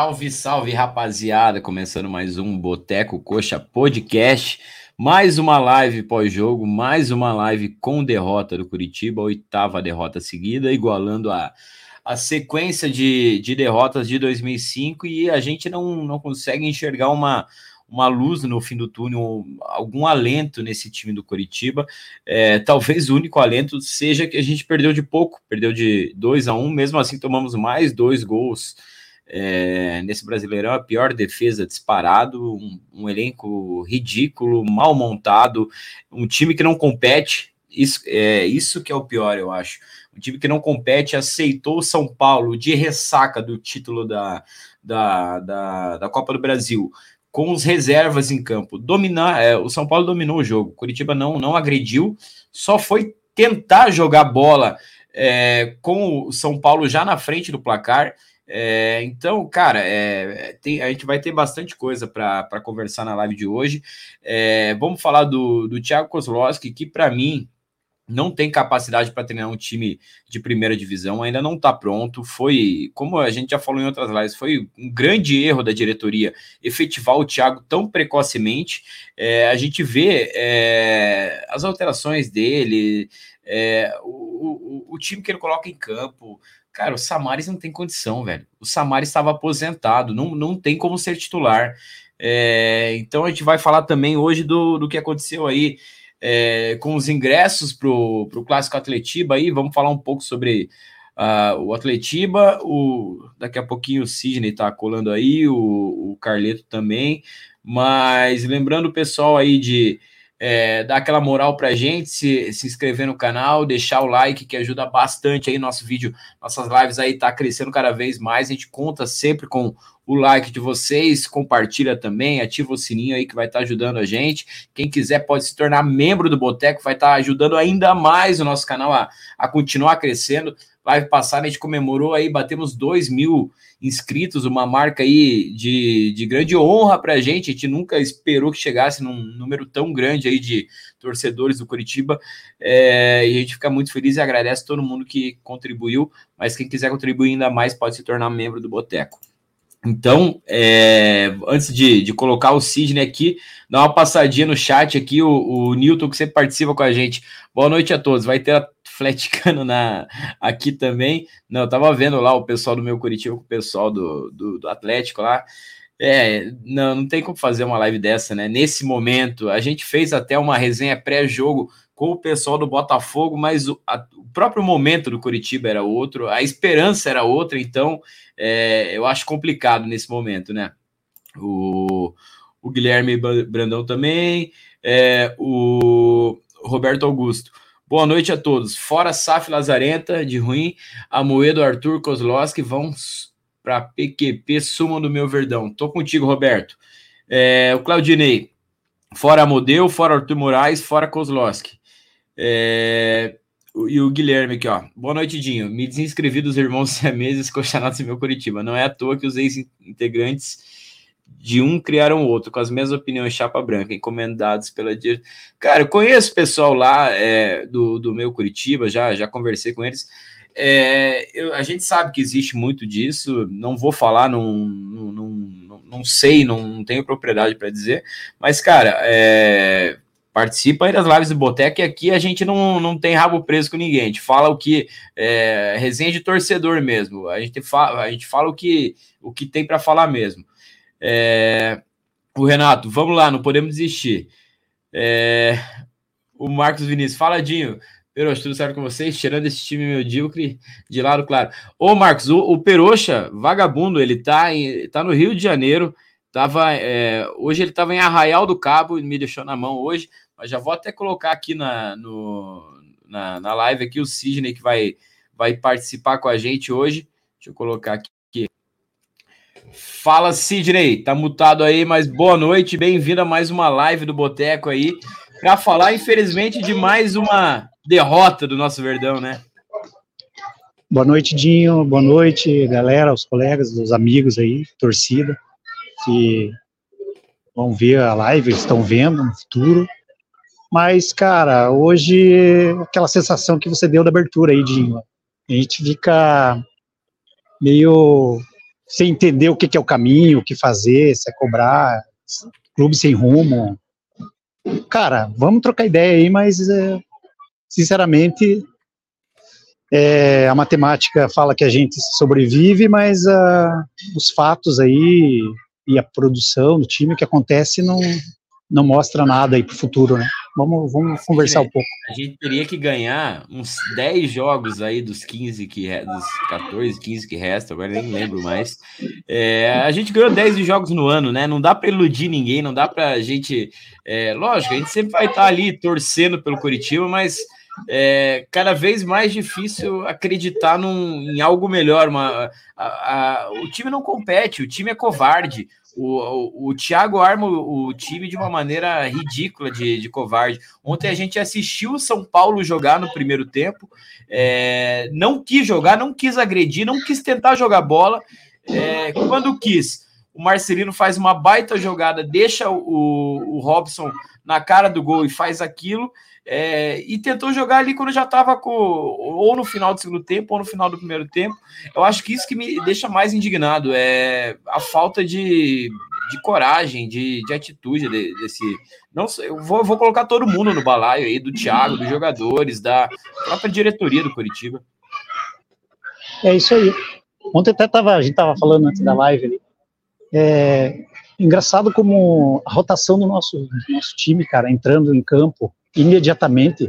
Salve, salve, rapaziada! Começando mais um Boteco Coxa Podcast. Mais uma live pós-jogo, mais uma live com derrota do Curitiba, oitava derrota seguida, igualando a, a sequência de, de derrotas de 2005 e a gente não, não consegue enxergar uma, uma luz no fim do túnel, algum alento nesse time do Curitiba. É, talvez o único alento seja que a gente perdeu de pouco, perdeu de 2 a 1 um, mesmo assim tomamos mais dois gols é, nesse Brasileirão, a pior defesa disparado, um, um, elenco ridículo, mal montado, um time que não compete, isso, é, isso que é o pior, eu acho. Um time que não compete, aceitou o São Paulo de ressaca do título da, da, da, da Copa do Brasil, com os reservas em campo. Dominar, é, o São Paulo dominou o jogo, Curitiba não, não agrediu, só foi tentar jogar bola é, com o São Paulo já na frente do placar é, então, cara, é, tem, a gente vai ter bastante coisa para conversar na live de hoje. É, vamos falar do, do Thiago Kozlowski, que para mim não tem capacidade para treinar um time de primeira divisão, ainda não está pronto. Foi, como a gente já falou em outras lives, foi um grande erro da diretoria efetivar o Thiago tão precocemente. É, a gente vê é, as alterações dele, é, o, o, o, time que ele coloca em campo. Cara, o Samaris não tem condição, velho. O Samaris estava aposentado, não, não tem como ser titular. É, então a gente vai falar também hoje do, do que aconteceu aí é, com os ingressos para o Clássico Atletiba aí. Vamos falar um pouco sobre uh, o Atletiba. O, daqui a pouquinho o Sidney tá colando aí, o, o Carleto também. Mas lembrando o pessoal aí de é, dar aquela moral pra gente, se, se inscrever no canal, deixar o like, que ajuda bastante aí nosso vídeo, nossas lives aí tá crescendo cada vez mais, a gente conta sempre com o like de vocês, compartilha também, ativa o sininho aí que vai estar tá ajudando a gente. Quem quiser pode se tornar membro do Boteco, vai estar tá ajudando ainda mais o nosso canal a, a continuar crescendo. Live passada a gente comemorou aí, batemos 2 mil inscritos, uma marca aí de, de grande honra para a gente. A gente nunca esperou que chegasse num número tão grande aí de torcedores do Curitiba. É, e a gente fica muito feliz e agradece todo mundo que contribuiu. Mas quem quiser contribuir ainda mais pode se tornar membro do Boteco. Então, é, antes de, de, colocar o Sidney aqui, dá uma passadinha no chat aqui, o, o Newton que sempre participa com a gente. Boa noite a todos. Vai ter Atleticano na, aqui também. Não, eu tava vendo lá o pessoal do meu Curitiba com o pessoal do, do, do Atlético lá. É, não, não tem como fazer uma live dessa, né? Nesse momento, a gente fez até uma resenha pré-jogo com o pessoal do Botafogo, mas o, a, o, próprio momento do Curitiba era outro, a esperança era outra, então é, eu acho complicado nesse momento, né? O, o Guilherme Brandão também, é, o Roberto Augusto. Boa noite a todos. Fora Saf Lazarenta, de ruim, Amoedo, Arthur, Kozlowski vão para PQP, sumam do meu verdão. Tô contigo, Roberto. É, o Claudinei, fora Amodeu, fora Arthur Moraes, fora Kozlowski. É, e o Guilherme aqui, ó. Boa noite, Dinho. Me desinscrevi dos irmãos siameses coxanatos em meu Curitiba. Não é à toa que os ex-integrantes de um criaram outro, com as mesmas opiniões chapa branca, encomendados pela Cara, eu conheço pessoal lá é, do, do meu Curitiba, já, já conversei com eles. É, eu, a gente sabe que existe muito disso, não vou falar, não, não, não, não sei, não, tenho propriedade para dizer, mas, cara, é, participa aí das lives do Boteco e aqui a gente não, não tem rabo preso com ninguém, a gente fala o que é resenha de torcedor mesmo, a gente fala, a gente fala o que, o que tem para falar mesmo. É, o Renato, vamos lá, não podemos desistir. É, o Marcos Vinícius, faladinho. Peroxa, tudo certo com vocês? Tirando esse time medíocre de lado, claro. Ô, Marcos, o, o Peroxa, vagabundo, ele tá, em, tá no Rio de Janeiro. Tava, é, hoje ele estava em Arraial do Cabo me deixou na mão hoje, mas já vou até colocar aqui na, no, na, na live aqui o Sidney que vai, vai participar com a gente hoje. Deixa eu colocar aqui. Fala, Sidney, tá mutado aí, mas boa noite, bem-vindo a mais uma live do Boteco aí, para falar, infelizmente, de mais uma derrota do nosso Verdão, né? Boa noite, Dinho, boa noite, galera, os colegas, os amigos aí, torcida, que vão ver a live, estão vendo no futuro. Mas, cara, hoje, aquela sensação que você deu da abertura aí, Dinho, a gente fica meio sem entender o que, que, é o caminho, o que fazer, se é cobrar, clube sem rumo. Cara, vamos trocar ideia aí, mas é, sinceramente é, a matemática fala que a gente sobrevive, mas uh, os fatos aí e a produção do time que acontece não, não mostra nada aí para o futuro, né? Vamos, vamos conversar um pouco. A gente teria que ganhar uns 10 jogos aí dos 15 que dos 14, 15 que restam, agora nem lembro mais. É, a gente ganhou 10 jogos no ano, né? Não dá para iludir ninguém, não dá para a gente. É, lógico, a gente sempre vai estar ali torcendo pelo Curitiba, mas é cada vez mais difícil acreditar num, em algo melhor. Uma, a, a, o time não compete, o time é covarde. O, o, o Thiago arma o, time de uma maneira ridícula de, de covarde. Ontem a gente assistiu o São Paulo jogar no primeiro tempo, é, não quis jogar, não quis agredir, não quis tentar jogar bola. É, quando quis, o Marcelino faz uma baita jogada, deixa o, o Robson na cara do gol e faz aquilo. É, e tentou jogar ali quando já estava ou no final do segundo tempo ou no final do primeiro tempo. Eu acho que isso que me deixa mais indignado é a falta de, de coragem, de, de atitude desse. Não sei, eu vou, vou colocar todo mundo no balaio aí, do Thiago, dos jogadores, da própria diretoria do Curitiba. É isso aí. Ontem até tava, a gente estava falando antes da live ali. É, engraçado como a rotação do nosso, do nosso time, cara, entrando em campo imediatamente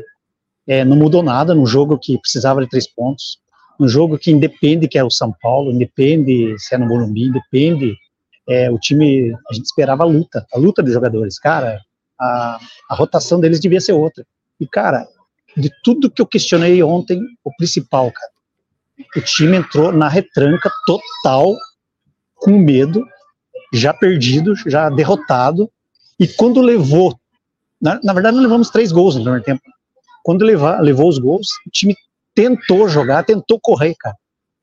é, não mudou nada no jogo que precisava de três pontos, no jogo que independe que é o São Paulo, independe se é no Morumbi, independe é, o time, a gente esperava a luta, a luta dos jogadores, cara, a, a rotação deles devia ser outra, e cara, de tudo que eu questionei ontem, o principal, cara, o time entrou na retranca total, com medo, já perdido, já derrotado, e quando levou na, na verdade, nós levamos três gols no primeiro tempo. Quando levar, levou os gols, o time tentou jogar, tentou correr, cara.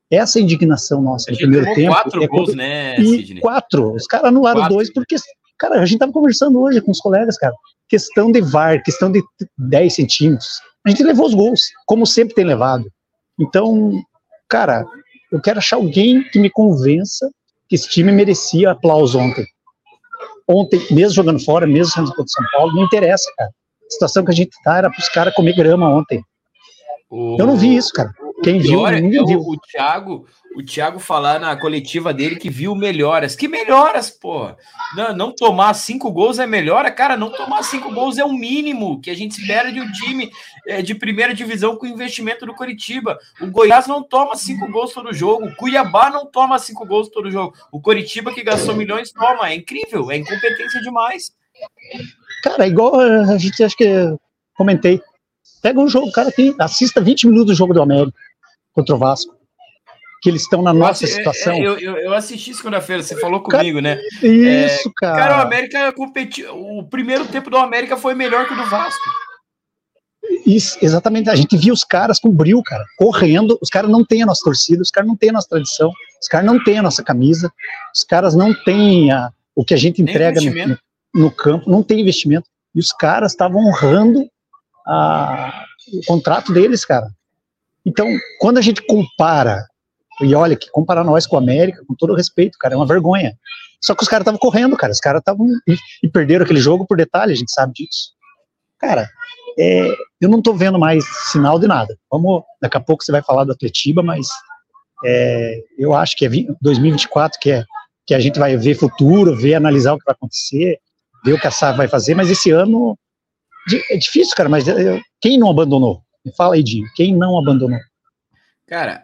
Essa é indignação nossa no primeiro tempo. Quatro é gols, né, Sidney? Quatro. Os caras anularam quatro. dois, porque, cara, a gente tava conversando hoje com os colegas, cara. Questão de VAR, questão de 10 centímetros. A gente levou os gols, como sempre tem levado. Então, cara, eu quero achar alguém que me convença que esse time merecia aplauso ontem ontem, mesmo jogando fora, mesmo sendo contra São Paulo, não interessa, cara. A situação que a gente tá era para os caras comer grama ontem. O... Eu não vi isso, cara. Quem viu, ninguém é viu. O, o Thiago, o Thiago falar na coletiva dele que viu melhoras. Que melhoras, porra? Não, não tomar cinco gols é melhora? Cara, não tomar cinco gols é o mínimo que a gente espera de um time é, de primeira divisão com investimento do Coritiba. O Goiás não toma cinco gols todo jogo. O Cuiabá não toma cinco gols todo jogo. O Coritiba, que gastou milhões, toma. É incrível, é incompetência demais. Cara, igual a gente acho que comentei. Pega um jogo, cara, tem, assista 20 minutos do jogo do América contra o Vasco que eles estão na nossa eu, situação. Eu, eu, eu assisti segunda-feira, você falou comigo, cara, né? Isso, é, cara. Cara, o América competiu. O primeiro tempo do América foi melhor que o do Vasco. Isso, exatamente. A gente viu os caras com bril, cara, correndo. Os caras não têm a nossa torcida, os caras não têm a nossa tradição, os caras não têm a nossa camisa, os caras não têm a, o que a gente entrega no, no, no, campo, não tem investimento. E os caras estavam honrando a, o contrato deles, cara. Então, quando a gente compara e olha, que comparar nós com a América, com todo respeito, cara, é uma vergonha. Só que os caras estavam correndo, cara. Os caras estavam. E, e, perderam aquele jogo por detalhe, a gente sabe disso. Cara, é, eu não tô vendo mais sinal de nada. Vamos. Daqui a pouco você vai falar do Atletiba, mas é, eu acho que é 2024 que é que a gente vai ver futuro, ver, analisar o que vai acontecer, ver o que a SAF vai fazer, mas esse ano é difícil, cara, mas é, quem não abandonou? Me fala aí, Dinho, quem não abandonou? Cara,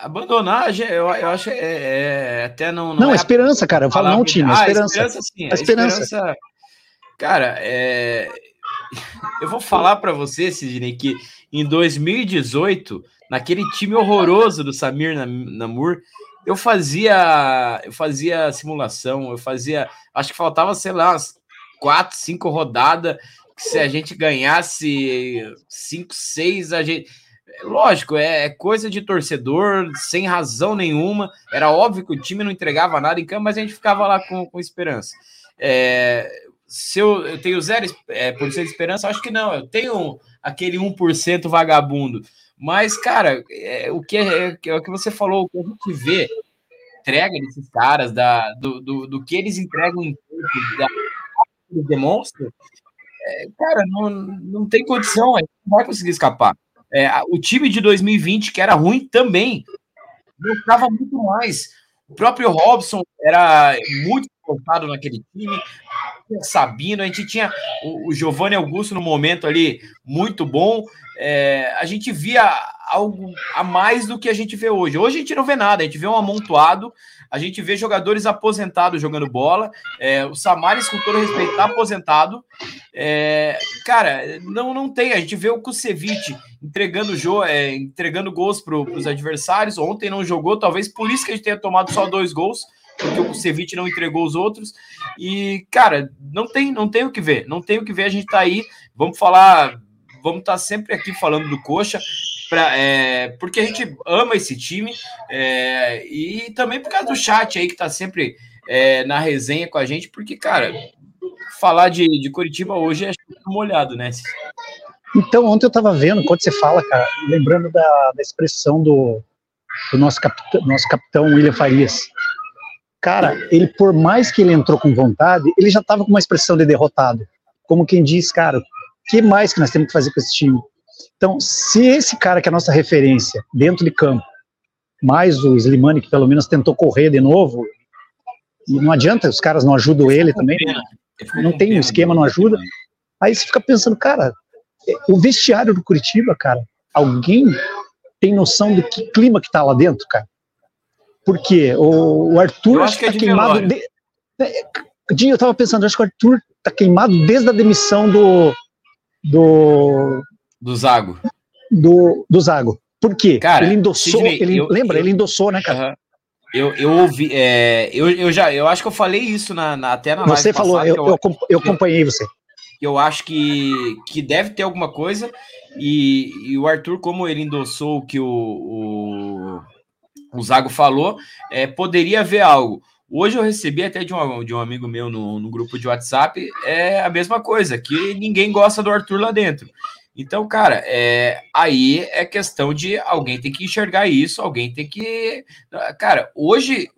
abandonar, eu, eu acho é, é, até não. Não, não é esperança, cara. Eu falo não, time, ah, esperança. A esperança, sim. A, a esperança. esperança. Cara, é, eu vou falar para você, Sidney, que em 2018, naquele time horroroso do Samir Namur, eu fazia, eu fazia simulação, eu fazia, acho que faltava, sei lá, quatro, cinco rodadas, que se a gente ganhasse cinco, seis, a gente lógico, é, é, coisa de torcedor, sem razão nenhuma. Era óbvio que o time não entregava nada em campo, mas a gente ficava lá com, com esperança. É, se eu, eu tenho zero é, por cento de esperança, acho que não. Eu tenho aquele 1% vagabundo. Mas, cara, é, o que é, é, é, o que você falou, o que a gente vê entrega desses caras, da, do, do, do que eles entregam em campo, da que demonstram, é, cara, não, não tem condição, não vai conseguir escapar. É, o time de 2020, que era ruim também, mostrava muito mais. O próprio Robson era muito focado naquele time. Sabino, a gente tinha o, o Giovanni Augusto no momento ali muito bom. É, a gente via algo a mais do que a gente vê hoje. Hoje a gente não vê nada, a gente vê um amontoado, a gente vê jogadores aposentados jogando bola. É, o Samaris, com todo respeito, está aposentado. É, cara, não, não tem. A gente vê o Kusevich entregando, é, entregando gols para os adversários. Ontem não jogou, talvez por isso que a gente tenha tomado só dois gols porque o Ceviche não entregou os outros. E, cara, não tem, não tem o que ver. Não tem o que ver. A gente tá aí. Vamos falar. Vamos estar tá sempre aqui falando do Coxa. Pra, é, porque a gente ama esse time é, e também por causa do chat aí que tá sempre é, na resenha com a gente, porque, cara, falar de, de Curitiba hoje é molhado, né? Então, ontem eu tava vendo, quando você fala, cara, lembrando da, da expressão do, do nosso, capitão, nosso capitão William Farias, cara, ele por mais que ele entrou com vontade, ele já estava com uma expressão de derrotado. Como quem diz, cara, que mais que nós temos que fazer com esse time? Então, se esse cara que é a nossa referência dentro de campo, mais o Slimani que pelo menos tentou correr de novo, não adianta, os caras não ajudam ele também, não tem um esquema, não ajuda. Aí você fica pensando, cara, o vestiário do Curitiba, cara, alguém tem noção do que clima que tá lá dentro, cara? Porque o, o Arthur acho que é tá queimado. De, é, Dinho, eu tava pensando, acho que o Arthur tá queimado desde a demissão do. Do. Do Zago. Do, do Zago. Por quê? Cara, ele endossou. Sidney, ele, eu, lembra? Eu, ele endossou, né, cara? Uh -huh. Eu, eu ouvi, é, eu, eu já, eu acho que eu falei isso na, na até na Você falou, passada, eu, eu, eu, acompanhei você. Eu acho que, que deve ter alguma coisa, e, e o Arthur, como ele endossou que o, o o Zago falou, é, poderia haver algo. Hoje eu recebi até de um, de um amigo meu no, no, grupo de WhatsApp, é a mesma coisa, que ninguém gosta do Arthur lá dentro. Então, cara, é, aí é questão de alguém ter que enxergar isso, alguém tem que. Cara, hoje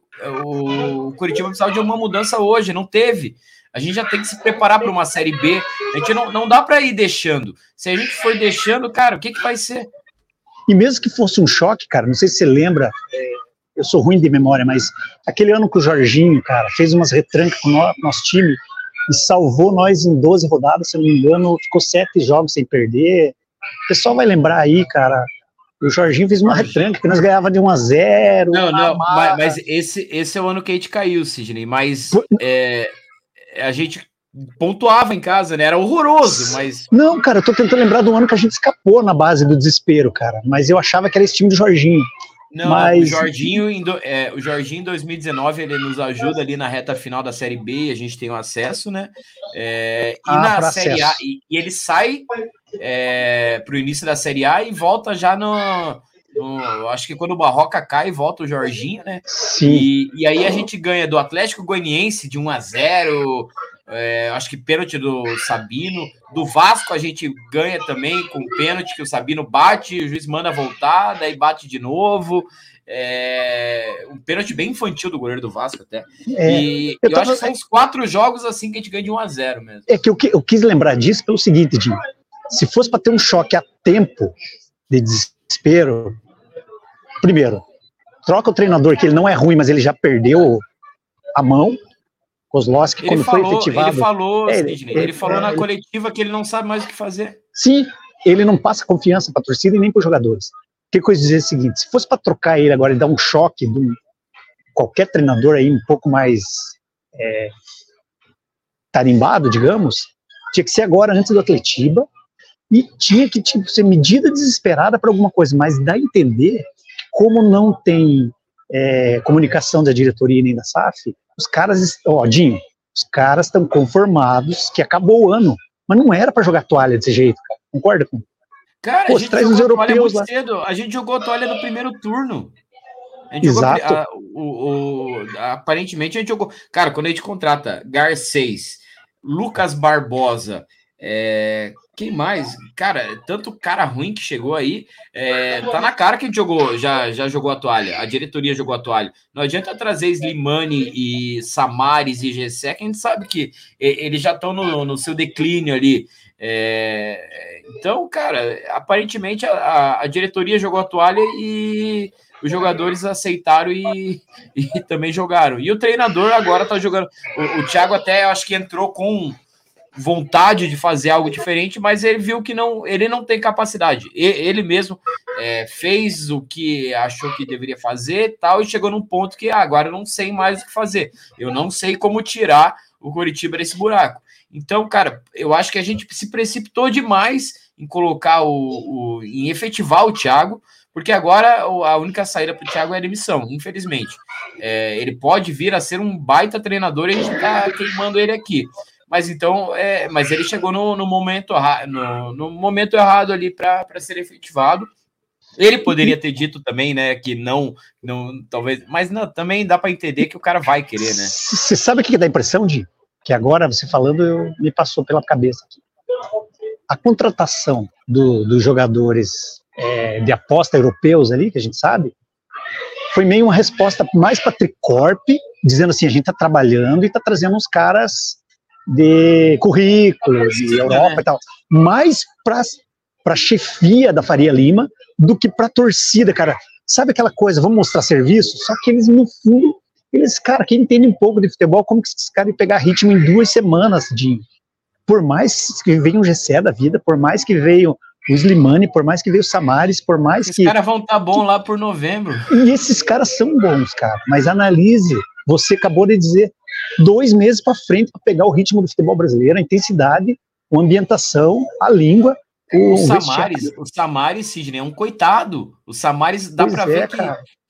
o Curitiba precisava de uma mudança hoje, não teve. A gente já tem que se preparar para uma Série B. A gente não, não dá para ir deixando. Se a gente for deixando, cara, o que, que vai ser? E mesmo que fosse um choque, cara, não sei se você lembra, eu sou ruim de memória, mas aquele ano que o Jorginho, cara, fez umas retrancas com o no, nosso time e salvou nós em 12 rodadas, se não me engano, ficou sete jogos sem perder. O pessoal vai lembrar aí, cara, o Jorginho fez uma retranca que nós ganhava de 1 a 0 Não, não, mas, mas, esse, esse é o ano que a gente caiu, Sidney. Mas é, a gente pontuava em casa, né? Era horroroso, mas. Não, cara, eu tô tentando lembrar do ano que a gente escapou na base do desespero, cara. Mas eu achava que era esse time do Jorginho. Não, mas... o Jorginho, em do, é, o Jorginho em 2019 ele nos ajuda ali na reta final da Série B, a gente tem o acesso, né? É, e ah, na Série acesso. A, e, e, ele sai é, para o início da Série A e volta já no, no, acho que quando o Barroca cai, volta o Jorginho, né? Sim. E, e aí a gente ganha do Atlético Goianiense de 1 a 0 é, acho que pênalti do Sabino. Do Vasco a gente ganha também com pênalti que o Sabino bate, o juiz manda voltar, daí bate de novo. É, um pênalti bem infantil do goleiro do Vasco até. É, e eu, eu tava... acho que são uns quatro jogos assim que a gente ganha de 1 a 0 mesmo. É que eu, eu quis lembrar disso pelo seguinte, Jim. Se fosse para ter um choque a tempo de desespero, primeiro, troca o treinador, que ele não é ruim, mas ele já perdeu a mão. Kozlowski, quando falou, foi efetivado. Ele falou, é, Sidney, ele, ele, falou é, na coletiva que ele não sabe mais o que fazer. Sim, ele não passa confiança para a torcida e nem para os jogadores. Que coisa dizer o seguinte: se fosse para trocar ele agora e dar um choque de qualquer treinador aí um pouco mais é, tarimbado, digamos, tinha que ser agora antes do Atletiba e tinha que tipo, ser medida desesperada para alguma coisa, mas dá a entender como não tem é, comunicação da diretoria nem da SAF, os caras, ó, Dinho, os caras estão conformados que acabou o ano, mas não era para jogar toalha desse jeito, cara. Concorda com? Cara, Pô, a gente traz os europeus lá. cedo. A gente jogou toalha no primeiro turno. Exato. Jogou, a, o, o, aparentemente a gente jogou. Cara, quando a gente contrata Garcês, Lucas Barbosa, É, quem mais? Cara, tanto cara ruim que chegou aí. É, tá na cara que jogou, já, já jogou a toalha. A diretoria jogou a toalha. Não adianta trazer Slimani e Samares e Gessé, que a gente sabe que eles já estão no, no, seu declínio ali. É, então, cara, aparentemente a, a diretoria jogou a toalha e os jogadores aceitaram e, e também jogaram. E o treinador agora tá jogando. O, o Thiago até acho que entrou com vontade de fazer algo diferente, mas ele viu que não, ele não tem capacidade. Ele mesmo é, fez o que achou que deveria fazer, tal, e chegou num ponto que ah, agora eu não sei mais o que fazer. Eu não sei como tirar o Coritiba desse buraco. Então, cara, eu acho que a gente se precipitou demais em colocar o, o em efetivar o Thiago, porque agora a única saída para o Thiago é a demissão, infelizmente. É, ele pode vir a ser um baita treinador e a gente está queimando ele aqui. Mas então, é, mas ele chegou no, no momento, no, no momento errado ali para ser efetivado. Ele poderia ter dito também, né, que não, não talvez, mas não, também dá para entender que o cara vai querer, né? Você sabe o que dá a impressão de que agora você falando eu, me passou pela cabeça aqui. A contratação do, dos jogadores é, de aposta europeus ali, que a gente sabe, foi meio uma resposta mais para a Tricorp, dizendo assim, a gente está trabalhando e está trazendo uns caras de currículo, de Europa né? e tal, mais para a chefia da Faria Lima do que para a torcida, cara. Sabe aquela coisa, vamos mostrar serviço? Só que eles, no fundo, eles, cara, quem entende um pouco de futebol, como que esses caras pegar ritmo em duas semanas de. Por mais que venha um Gessé da vida, por mais que veio o Slimani, por mais que veio o Samares, por mais esses que. Os caras vão estar tá bom lá por novembro. E esses caras são bons, cara. Mas analise, você acabou de dizer, dois meses para frente para pegar o ritmo do futebol brasileiro, a intensidade, a ambientação, a língua. O, o Samares, o Samares, Sidney, é um coitado. O Samares dá para é, ver que,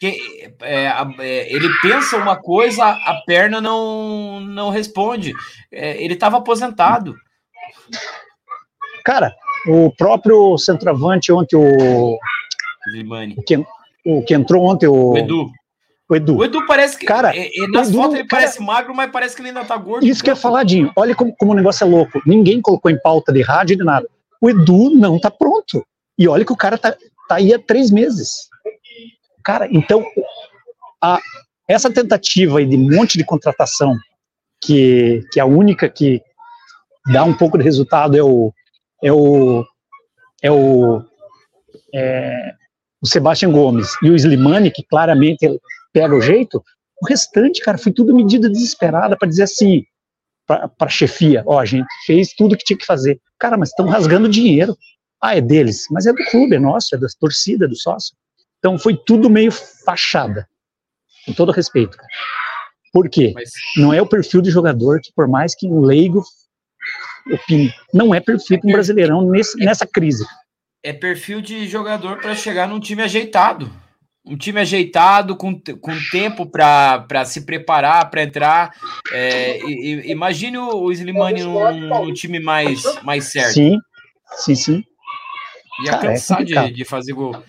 que é, é, ele pensa uma coisa, a perna não, não responde. É, ele estava aposentado. Cara, o próprio centroavante ontem, o. O que, o que entrou ontem, o. o Edu. O Edu. O Edu parece que. Cara, é, é, nas Edu, fotos ele cara, parece magro, mas parece que ele ainda tá gordo. Isso que é faladinho. Olha como, como o negócio é louco. Ninguém colocou em pauta de rádio de nada. O Edu não tá pronto. E olha que o cara tá, tá aí há três meses. Cara, então, a, essa tentativa aí de um monte de contratação, que, que a única que dá um pouco de resultado é o. É o. É o. É, o Sebastião Gomes e o Slimani, que claramente pega o jeito, o restante, cara, foi tudo medida desesperada para dizer assim, para a chefia, ó, a gente fez tudo que tinha que fazer. Cara, mas estão rasgando dinheiro. Ah, é deles, mas é do clube, é nosso, é da torcida, do sócio. Então foi tudo meio fachada, com todo respeito. Cara. Por quê? Mas... Não é o perfil de jogador que, por mais que um leigo opine, não é perfil para um brasileirão nesse, nessa crise. É perfil de jogador para chegar num time ajeitado um time ajeitado, com, com tempo para se preparar, para entrar. É, e, imagine o Slimani num, num, time mais, mais certo. Sim, sim, sim. Ia Cara, é cansar é de, de fazer gol.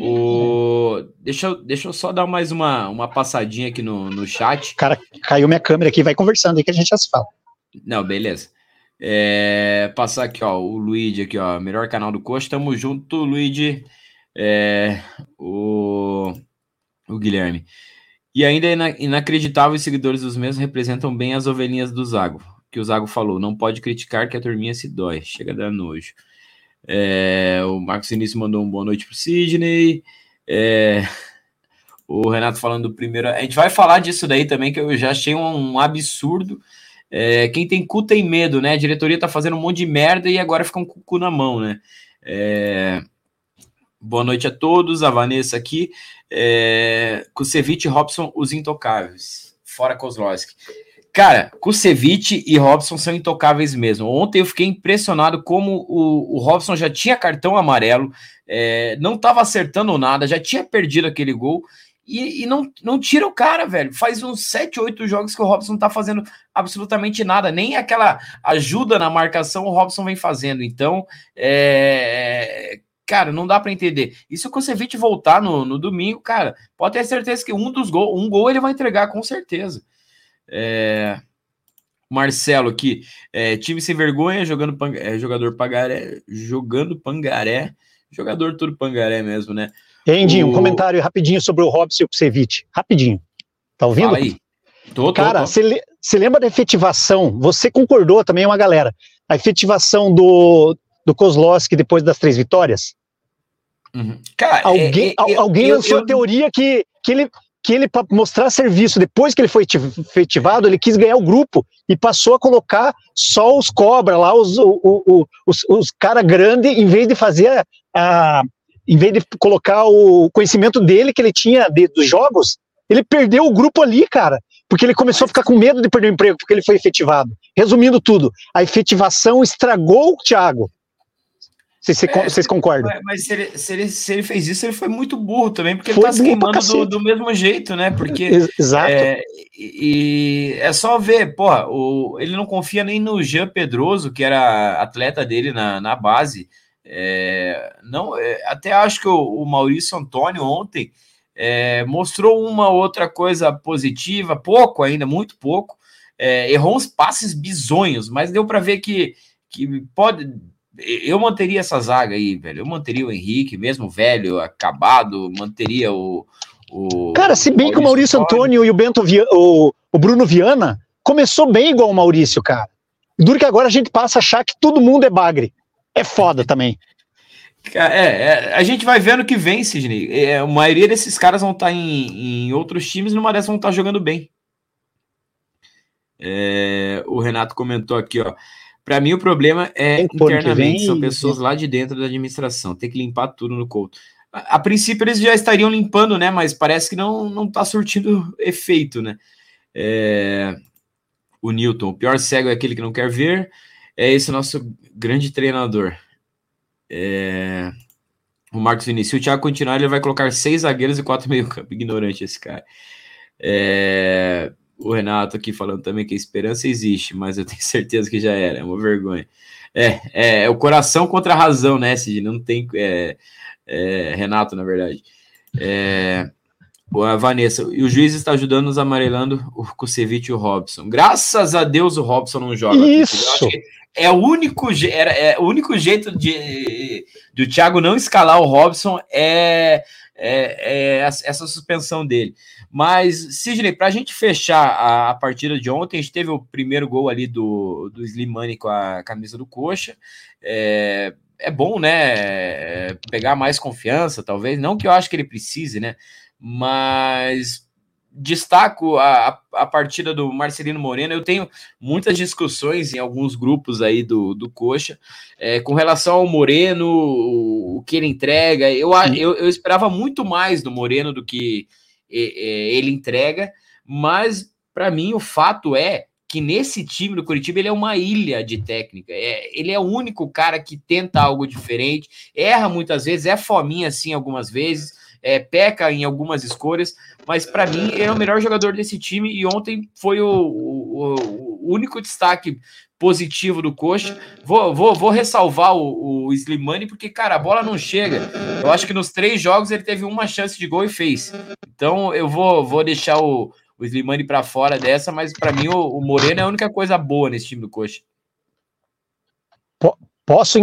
O... Deixa, eu, deixa eu só dar mais uma, uma passadinha aqui no, no chat. Cara, caiu minha câmera aqui, vai conversando aí que a gente já se fala. Não, beleza. É, passar aqui, ó, o Luigi aqui, ó, melhor canal do Coxa. Tamo junto, Luigi. É, o, o Guilherme. E ainda é inacreditável, os seguidores dos mesmos representam bem as ovelhinhas do Zago. Que o Zago falou, não pode criticar que a turminha se dói, chega a dar nojo. É, o Marcos Início mandou um boa noite pro Sidney. É, o Renato falando do primeiro. A gente vai falar disso daí também, que eu já achei um, um absurdo. É, quem tem cu tem medo, né? A diretoria tá fazendo um monte de merda e agora fica um cu na mão, né? É, Boa noite a todos, a Vanessa aqui. É, Kusevich e Robson, os intocáveis. Fora Kozlowski. Cara, Kusevich e Robson são intocáveis mesmo. Ontem eu fiquei impressionado como o, o Robson já tinha cartão amarelo, é, não estava acertando nada, já tinha perdido aquele gol e, e, não, não tira o cara, velho. Faz uns 7, 8 jogos que o Robson não tá fazendo absolutamente nada, nem aquela ajuda na marcação o Robson vem fazendo. Então, é, cara, não dá para entender. E se o Kusevich voltar no, no domingo, cara, pode ter certeza que um dos gols, um gol ele vai entregar com certeza. É... Marcelo aqui, é, time sem vergonha, jogando é, jogador pangaré, jogando pangaré, jogador todo pangaré mesmo, né? Andy, o... um comentário rapidinho sobre o Robson e o Kusevich, rapidinho. Tá ouvindo? Fala aí. Tô, Cara, você lembra da efetivação? Você concordou também, uma galera. A efetivação do, do Kozlowski depois das três vitórias? Uhum. Cara, alguém, é, é, alguém eu, lançou eu, a teoria que, que ele, que ele para mostrar serviço, depois que ele foi efetivado, ele quis ganhar o grupo e passou a colocar só os cobra lá, os, o, o, os, os cara grande, em vez de fazer a, em vez de colocar o conhecimento dele que ele tinha de, dos jogos, ele perdeu o grupo ali, cara, porque ele começou a ficar com medo de perder o emprego porque ele foi efetivado. Resumindo tudo, a efetivação estragou o Thiago. Vocês, é, vocês concordam? Mas se ele, se, ele, se ele, fez isso, ele foi muito burro também, porque foi ele tá se queimando do, do, mesmo jeito, né? Porque. Exato. É, e é só ver, porra, o, ele não confia nem no Jean Pedroso, que era atleta dele na, na base. É, não, é, até acho que o, o Maurício Antônio ontem é, mostrou uma outra coisa positiva, pouco ainda, muito pouco. É, errou uns passes bizonhos, mas deu para ver que, que pode eu manteria essa zaga aí, velho. Eu manteria o Henrique, mesmo velho, acabado, manteria o. o Cara, se bem o que o Maurício Antônio e o Bento Via, o, o Bruno Viana começou bem igual o Maurício, cara. Duro que agora a gente passa a achar que todo mundo é bagre. É foda também. É, é, a gente vai vendo que vem, Sidney. É, a maioria desses caras vão estar tá em, em outros times, numa dessas vão estar tá jogando bem. É, o Renato comentou aqui, ó. Para mim, o problema é internamente, são pessoas lá de dentro da administração, tem que limpar tudo no Couto. A, a, princípio, eles já estariam limpando, né? Mas parece que não, não tá surtindo efeito, né? É... O Newton, o pior cego é aquele que não quer ver. É esse o nosso grande treinador. É... O Marcos Vinícius. Se o Thiago continuar, ele vai colocar seis zagueiros e quatro meio campo. Ignorante esse cara. É o Renato aqui falando também que a esperança existe, mas eu tenho certeza que já era, é uma vergonha. É, é, é o coração contra a razão, né, Cid? Não tem. É, é, Renato, na verdade. É, a Vanessa, e o juiz está ajudando nos amarelando o Kusevich e o Robson. Graças a Deus o Robson não joga. Isso! É o único, era, é o único jeito de, de o Thiago não escalar o Robson é, é, é essa suspensão dele. Mas, Sidney, para a gente fechar a, a, partida de ontem, a gente teve o primeiro gol ali do, do Slimani com a camisa do Coxa. É, é bom, né? Pegar mais confiança, talvez. Não que eu acho que ele precise, né? Mas destaco a, a, partida do Marcelino Moreno. Eu tenho muitas discussões em alguns grupos aí do, do Coxa é, com relação ao Moreno, o, o que ele entrega. Eu, eu, eu esperava muito mais do Moreno do que ele entrega, mas para mim o fato é que nesse time do Curitiba ele é uma ilha de técnica. É, ele é o único cara que tenta algo diferente, erra muitas vezes, é fominha assim algumas vezes, é, peca em algumas escolhas, mas para mim ele é o melhor jogador desse time e ontem foi o, o, o único destaque positivo do Coxa. Vou, vou, vou ressalvar o, o Slimani, porque, cara, a bola não chega. Eu acho que nos três jogos ele teve uma chance de gol e fez. Então eu vou, vou deixar o, o Slimani para fora dessa, mas para mim o, o, Moreno é a única coisa boa nesse time do Coxa. Posso,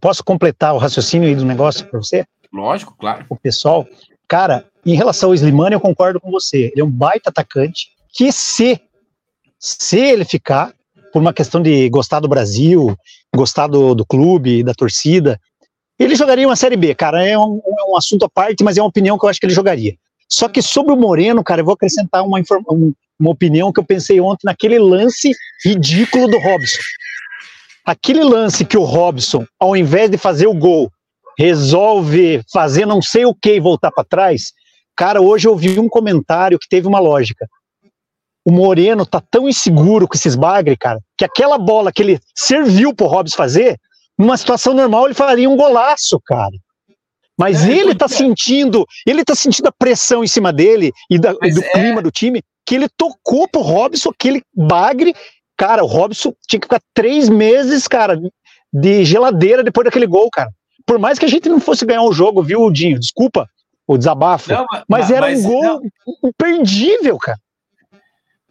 posso completar o raciocínio aí do negócio para você? Lógico, claro. O pessoal, cara, em relação ao Slimani, eu concordo com você. Ele é um baita atacante que se se ele ficar, por uma questão de gostar do Brasil, gostar do, do clube, da torcida. Ele jogaria uma Série B, cara, é um, um, assunto à parte, mas é uma opinião que eu acho que ele jogaria. Só que sobre o Moreno, cara, eu vou acrescentar uma, uma opinião que eu pensei ontem naquele lance ridículo do Robson. Aquele lance que o Robson, ao invés de fazer o gol, resolve fazer não sei o que e voltar para trás. Cara, hoje eu vi um comentário que teve uma lógica o Moreno tá tão inseguro com esses bagre, cara, que aquela bola que ele serviu pro Hobbs fazer, numa situação normal ele faria um golaço, cara. Mas é, ele tá sentindo, ele tá sentindo a pressão em cima dele e da, do é... clima do time, que ele tocou pro Robson, aquele bagre. Cara, o Robson tinha que ficar três meses, cara, de geladeira depois daquele gol, cara. Por mais que a gente não fosse ganhar o jogo, viu, Dinho? Desculpa o desabafo. Não, mas, mas, era mas, um gol não. imperdível, cara.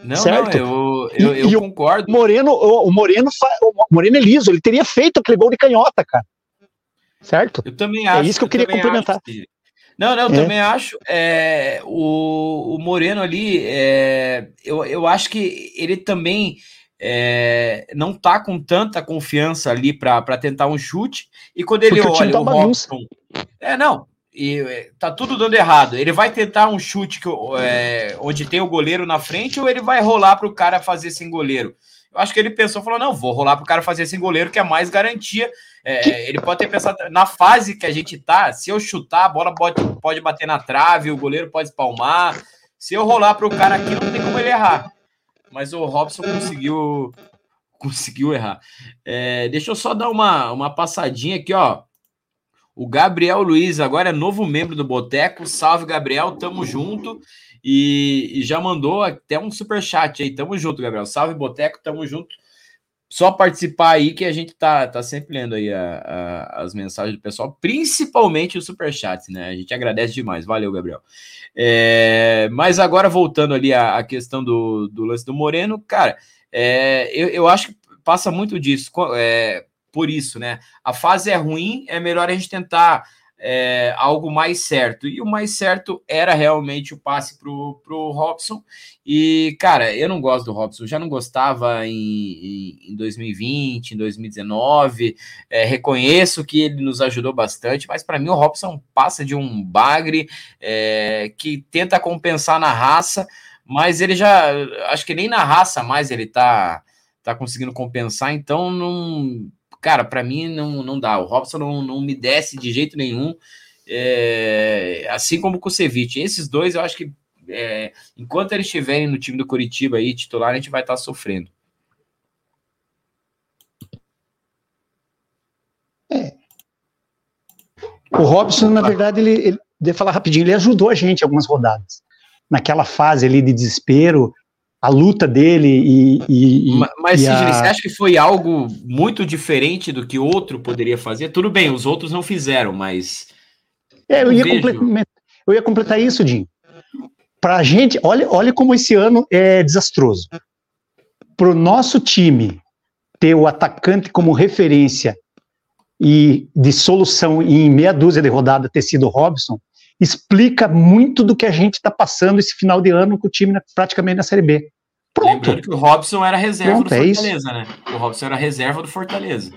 Não, certo? não, eu, eu, eu concordo. Moreno, o Moreno, o Moreno é liso, ele teria feito aquele gol de canhota, cara. Certo? Eu também é acho. É isso que eu queria complementar. Que... Não, não, eu é. também acho. É, o, o Moreno ali, é, eu, eu acho que ele também é, não tá com tanta confiança ali para tentar um chute. E quando ele Porque olha o, tá o Robson. É, não. E é, tá tudo dando errado. Ele vai tentar um chute que, é, onde tem o goleiro na frente ou ele vai rolar para o cara fazer sem goleiro? Eu acho que ele pensou, falou: não, vou rolar para o cara fazer sem goleiro, que é mais garantia é, ele pode ter pensado, na fase que a gente tá, se eu chutar, a bola pode, pode bater na trave, o goleiro pode espalmar. Se eu rolar para o cara aqui, não tem como ele errar. Mas o Robson conseguiu conseguiu errar. É, deixa eu só dar uma, uma passadinha aqui, ó. O Gabriel Luiz agora é novo membro do Boteco. Salve, Gabriel, tamo junto. E, e já mandou até um super chat aí. Tamo junto, Gabriel. Salve, Boteco, tamo junto só participar aí que a gente tá, tá sempre lendo aí a, a, as mensagens do pessoal, principalmente o superchat, né? A gente agradece demais. Valeu, Gabriel. É, mas agora voltando ali à, à questão do, do, lance do Moreno, cara, é, eu, eu acho que passa muito disso, é, por isso, né? A fase é ruim, é melhor a gente tentar é, algo mais certo. E o mais certo era realmente o passe para o Robson. E, cara, eu não gosto do Robson, já não gostava em, em 2020, em 2019. É, reconheço que ele nos ajudou bastante, mas para mim o Robson passa de um bagre é, que tenta compensar na raça, mas ele já. Acho que nem na raça mais ele tá, tá conseguindo compensar, então não cara, para mim não, não dá. O Robson não, não me desce de jeito nenhum. É, assim como o Kusevich. Esses dois, eu acho que é, enquanto eles estiverem no time do Curitiba aí, titular, a gente vai estar tá sofrendo. É. O Robson, na verdade, ele, ele, de falar rapidinho, ele ajudou a gente algumas rodadas. Naquela fase ali de desespero, a luta dele e. e mas, e a... você acha que foi algo muito diferente do que outro poderia fazer? Tudo bem, os outros não fizeram, mas. É, eu, ia, completar, eu ia completar isso, Jim. Para gente, olha, olha como esse ano é desastroso. Para o nosso time ter o atacante como referência e de solução em meia dúzia de rodada ter sido o Robson, explica muito do que a gente está passando esse final de ano com o time praticamente na Série B. Pronto. Lembrando que o Robson era reserva Pronto, do é Fortaleza, é né? O Robson era reserva do Fortaleza.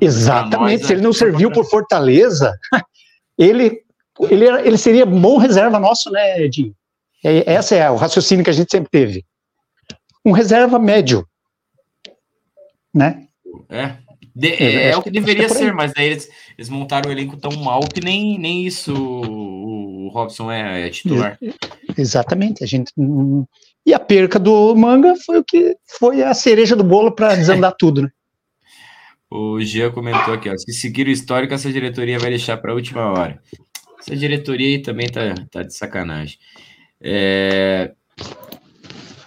Exatamente. Nós, Se ele não serviu por Fortaleza, ele, ele, ele seria bom reserva nosso, né, Edinho? É, essa é o raciocínio que a gente sempre teve. Um reserva médio. Né? É, de, é, é o que deveria ser, mas daí eles, eles montaram o elenco tão mal que nem, nem isso o, Robson é, é titular. Exatamente, a gente e a perca do Manga foi o que foi a cereja do bolo para desandar tudo, né? O Jean comentou aqui, ó, se seguir o histórico, essa diretoria vai deixar para a última hora. Essa diretoria aí também tá, tá de sacanagem. É,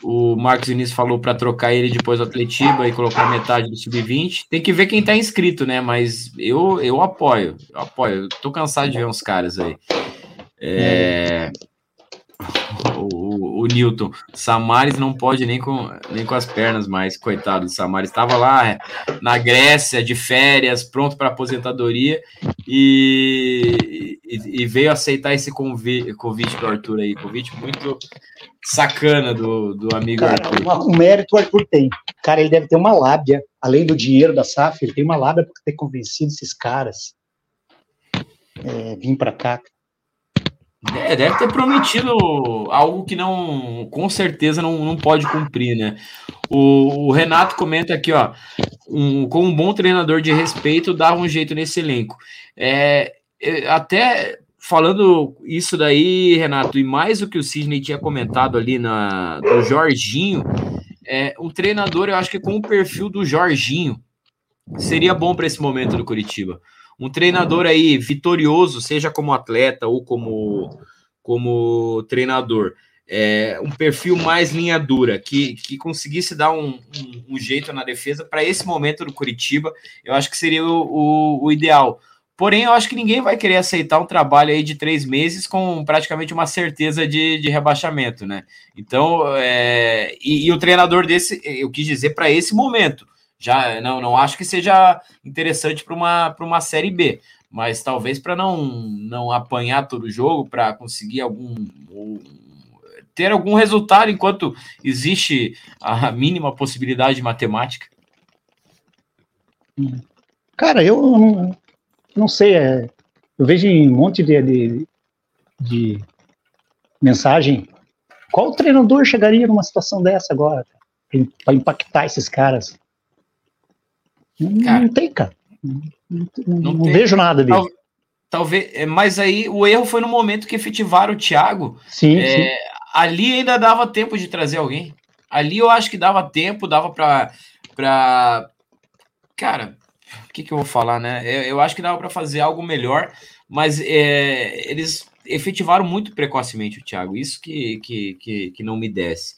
o Marcos Vinícius falou para trocar ele depois do Atletiba e colocar metade do sub-20. Tem que ver quem tá inscrito, né? Mas eu, eu apoio, eu apoio. Eu tô cansado de ver uns caras aí. É... O, o, o, Newton, Samares não pode nem com, nem com as pernas mais, coitado do Samares. Estava lá na Grécia, de férias, pronto para aposentadoria, e, e, e, veio aceitar esse convite, convite do Arthur aí. Convite muito sacana do, do amigo cara, Arthur. Uma, um mérito o Arthur tem. Cara, ele deve ter uma lábia, além do dinheiro da SAF, ele tem uma lábia para ter convencido esses caras. É, vir para cá. É, deve ter prometido algo que não, com certeza não, não pode cumprir, né? O, o Renato comenta aqui, ó, um, com um bom treinador de respeito, dá um jeito nesse elenco. É, é, até falando isso daí, Renato, e mais o que o Sidney tinha comentado ali na, do Jorginho, é, um treinador, eu acho que com o perfil do Jorginho, seria bom para esse momento do Curitiba. Um treinador aí vitorioso, seja como atleta ou como, como treinador. É, um perfil mais linha dura, que, que conseguisse dar um, um, um jeito na defesa para esse momento do Curitiba, eu acho que seria o, o, o ideal Porém, eu acho que ninguém vai querer aceitar um trabalho aí de três meses com praticamente uma certeza de, de rebaixamento, né? Então, é, e, e, o treinador desse, eu quis dizer para esse momento, já não, não acho que seja interessante para uma, uma Série B, mas talvez para não, não apanhar todo o jogo, para conseguir algum. ter algum resultado enquanto existe a mínima possibilidade matemática. Cara, eu não, não sei, é, eu vejo um monte de, de, de mensagem. Qual treinador chegaria numa situação dessa agora para impactar esses caras? Cara, não tem, cara. Não, não, não vejo nada. Tal, talvez, é, mas aí o erro foi no momento que efetivaram o Thiago. Sim, é, sim. Ali ainda dava tempo de trazer alguém. Ali eu acho que dava tempo, dava para para cara, o que, que eu vou falar, né? Eu, eu acho que dava para fazer algo melhor, mas é, eles efetivaram muito precocemente o Thiago. Isso que, que, que, que não me desce.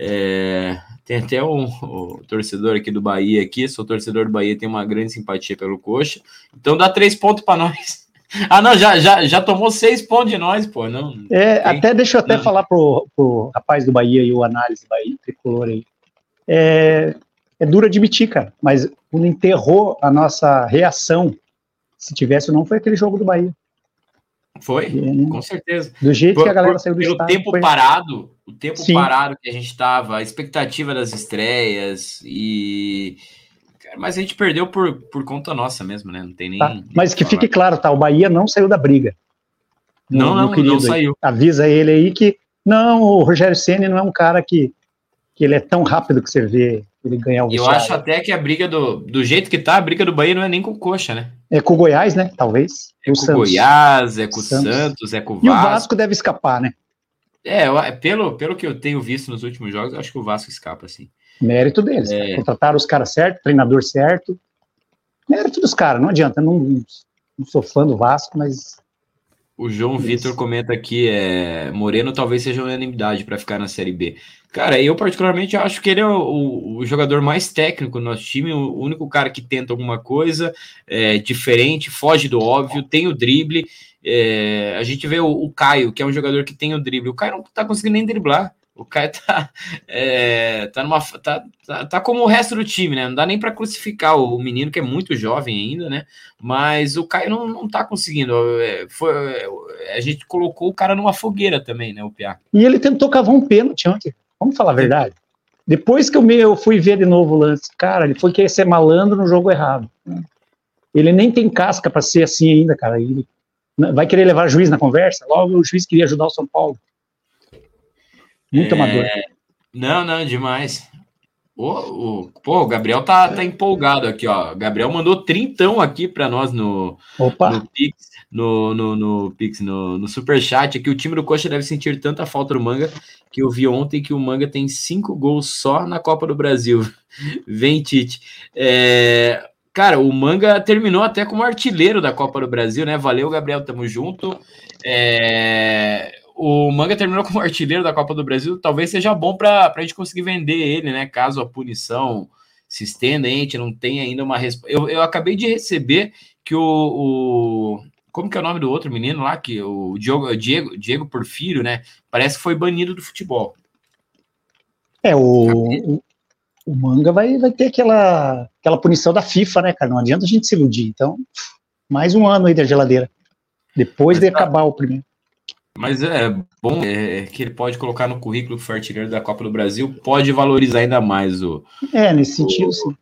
É, tem até um, um, torcedor aqui do Bahia aqui, sou torcedor do Bahia, tem uma grande simpatia pelo Coxa. Então dá três pontos para nós. Ah, não, já, já, já tomou seis pontos de nós, pô. Não, é, tem, até deixa eu até não. falar pro, pro rapaz do Bahia e o análise do Bahia, tricolor aí. É, é duro admitir, cara, mas quando enterrou a nossa reação, se tivesse ou não, foi aquele jogo do Bahia. Foi, com certeza. Do jeito por, que a galera por, saiu do estado. tempo foi... parado, o tempo Sim. parado que a gente estava, a expectativa das estreias e mas a gente perdeu por, por conta nossa mesmo, né? Não tem nem. Tá. Mas que fique claro, tá? O Bahia não saiu da briga. Não, não, não saiu. Avisa ele aí que não, o Rogério Ceni não é um cara que, que ele é tão rápido que você vê ele ganhar o Eu acho até que a briga do, do jeito que tá, a briga do Bahia não é nem com o Coxa, né? É com o Goiás, né? Talvez. É com o Goiás, é com o Santos. Santos, é com o Vasco. E o Vasco deve escapar, né? É, é, pelo, pelo que eu tenho visto nos últimos jogos, eu acho que o Vasco escapa, assim. Mérito deles. É... Contrataram os caras certos, treinador certo. Mérito dos caras, não adianta. Não, não sou fã do Vasco, mas o João Vitor comenta aqui, é, Moreno talvez seja unanimidade para ficar na Série B. Cara, eu particularmente acho que ele é o, o, jogador mais técnico do nosso time, o único cara que tenta alguma coisa é, diferente, foge do óbvio, tem o drible. É, a gente vê o, o, Caio, que é um jogador que tem o drible. O Caio não tá conseguindo nem driblar. O Caio tá, é, tá, numa, tá, tá, tá, como o resto do time, né? Não dá nem para crucificar o menino, que é muito jovem ainda, né? Mas o Caio não, não tá conseguindo. É, foi, é, a gente colocou o cara numa fogueira também, né? O Piá. E ele tentou cavar um pênalti ontem. Vamos falar a verdade. Depois que eu, me, eu fui ver de novo o lance, cara, ele foi querer ser malandro no jogo errado. Ele nem tem casca para ser assim ainda, cara. Ele vai querer levar juiz na conversa? Logo o juiz queria ajudar o São Paulo. Muito é... amador. Não, não, demais. O, o, pô, o Gabriel tá, tá empolgado aqui, ó. O Gabriel mandou trintão aqui para nós no, Opa. no Pix, no, no, no, Pix, no, no Superchat, que o time do Coxa deve sentir tanta falta do Manga que eu vi ontem que o Manga tem cinco gols só na Copa do Brasil. Vem, Tite. É, cara, o Manga terminou até como artilheiro da Copa do Brasil, né? Valeu, Gabriel, tamo junto. É, o Manga terminou como artilheiro da Copa do Brasil, talvez seja bom para a gente conseguir vender ele, né? Caso a punição se estenda, a gente não tem ainda uma resposta. Eu, eu acabei de receber que o, o, Como que é o nome do outro menino lá? Que o Diego, Diego, Diego Porfírio, né? Parece que foi banido do futebol. É, o, o, o, Manga vai, vai ter aquela, aquela punição da FIFA, né, cara? Não adianta a gente se iludir. Então, mais um ano aí da geladeira. Depois Mas de tá. acabar o primeiro. Mas é bom é, que ele pode colocar no currículo que foi artilheiro da Copa do Brasil, pode valorizar ainda mais o. É, nesse sentido, o, sim.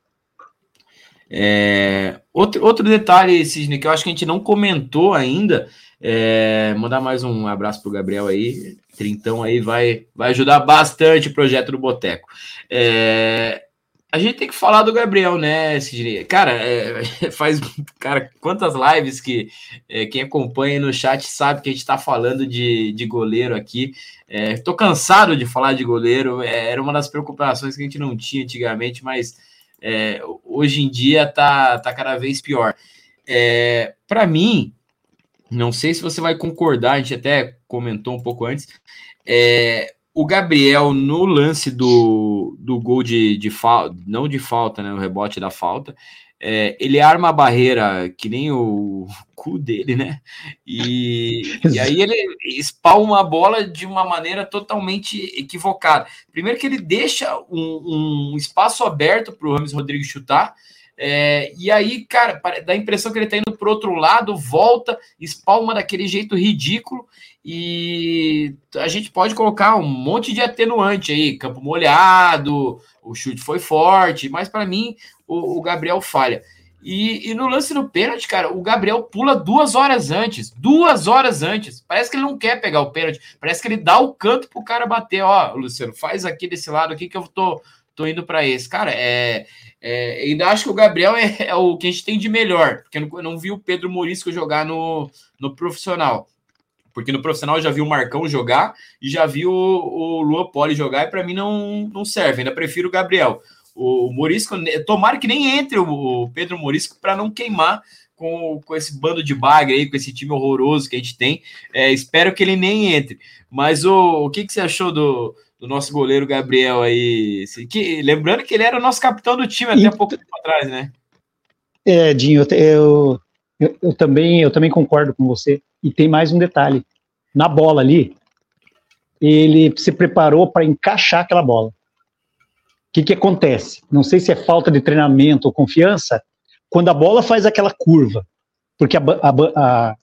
É, outro, outro detalhe, Sidney, que eu acho que a gente não comentou ainda, é, mandar mais um abraço para o Gabriel aí, Trintão aí vai, vai ajudar bastante o projeto do Boteco. É, a gente tem que falar do Gabriel, né, Sidney? Cara, é, faz cara, quantas lives que é, quem acompanha no chat sabe que a gente está falando de, de goleiro aqui. É, tô cansado de falar de goleiro, é, era uma das preocupações que a gente não tinha antigamente, mas é, hoje em dia tá, tá cada vez pior. É, Para mim, não sei se você vai concordar, a gente até comentou um pouco antes. É, o Gabriel, no lance do, do gol de, de falta, não de falta, né? O rebote da falta, é, ele arma a barreira que nem o cu dele, né? E, e aí ele espalma a bola de uma maneira totalmente equivocada. Primeiro que ele deixa um, um espaço aberto para o Rames Rodrigues chutar, é, e aí, cara, dá a impressão que ele tá indo pro outro lado, volta, espalma daquele jeito ridículo, e a gente pode colocar um monte de atenuante aí, campo molhado, o chute foi forte, mas para mim o, o, Gabriel falha. E, e, no lance do pênalti, cara, o Gabriel pula duas horas antes. Duas horas antes. Parece que ele não quer pegar o pênalti. Parece que ele dá o canto pro cara bater. Ó, Luciano, faz aqui desse lado aqui que eu tô, tô indo para esse. Cara, é, é, ainda acho que o Gabriel é, é, o que a gente tem de melhor, porque eu não, eu não vi o Pedro Morisco jogar no, no profissional. Porque no profissional eu já vi o Marcão jogar e já vi o, o Lua Poli jogar, e para mim não, não serve. Ainda prefiro o Gabriel. O, o Morisco, tomara que nem entre o, o Pedro Morisco para não queimar com, com esse bando de bagre aí, com esse time horroroso que a gente tem. É, espero que ele nem entre. Mas o, o que, que você achou do, do nosso goleiro Gabriel aí. Que, lembrando que ele era o nosso capitão do time até e, pouco tempo atrás, né? É, Dinho, eu, eu, eu, também, eu também concordo com você. E tem mais um detalhe. Na bola ali, ele se preparou para encaixar aquela bola. O que, que acontece? Não sei se é falta de treinamento ou confiança, quando a bola faz aquela curva, porque a, a, a,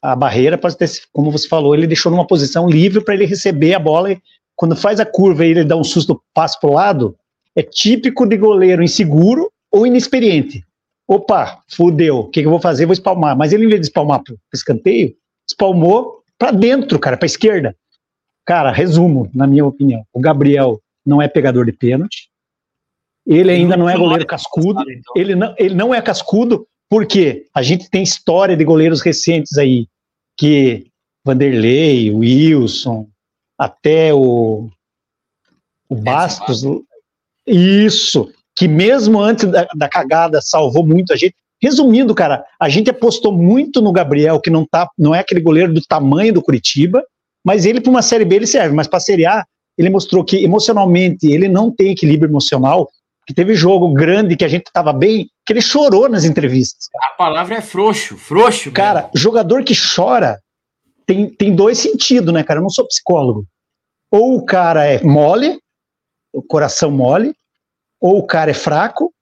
a barreira ter, como você falou, ele deixou numa posição livre para ele receber a bola e quando faz a curva e ele dá um susto, passa para o lado, é típico de goleiro inseguro ou inexperiente. Opa, fudeu, o que, que eu vou fazer? Vou espalmar. Mas ele, em vez de espalmar para escanteio, espalmou para dentro, cara, para esquerda. Cara, resumo, na minha opinião, o Gabriel não é pegador de pênalti, ele ainda não é goleiro cascudo, ele não, ele não é cascudo, porque a gente tem história de goleiros recentes aí, que Vanderlei, Wilson, até o, o Bastos. Isso, que mesmo antes da, da, cagada salvou muito a gente. Resumindo, cara, a gente apostou muito no Gabriel, que não, tá, não é aquele goleiro do tamanho do Curitiba, mas ele para uma Série B ele serve, mas para a Série A ele mostrou que emocionalmente ele não tem equilíbrio emocional, que teve jogo grande que a gente estava bem, que ele chorou nas entrevistas. Cara. A palavra é frouxo, frouxo. Cara, mesmo. jogador que chora tem, tem dois sentidos, né, cara? Eu não sou psicólogo. Ou o cara é mole, o coração mole, ou o cara é fraco,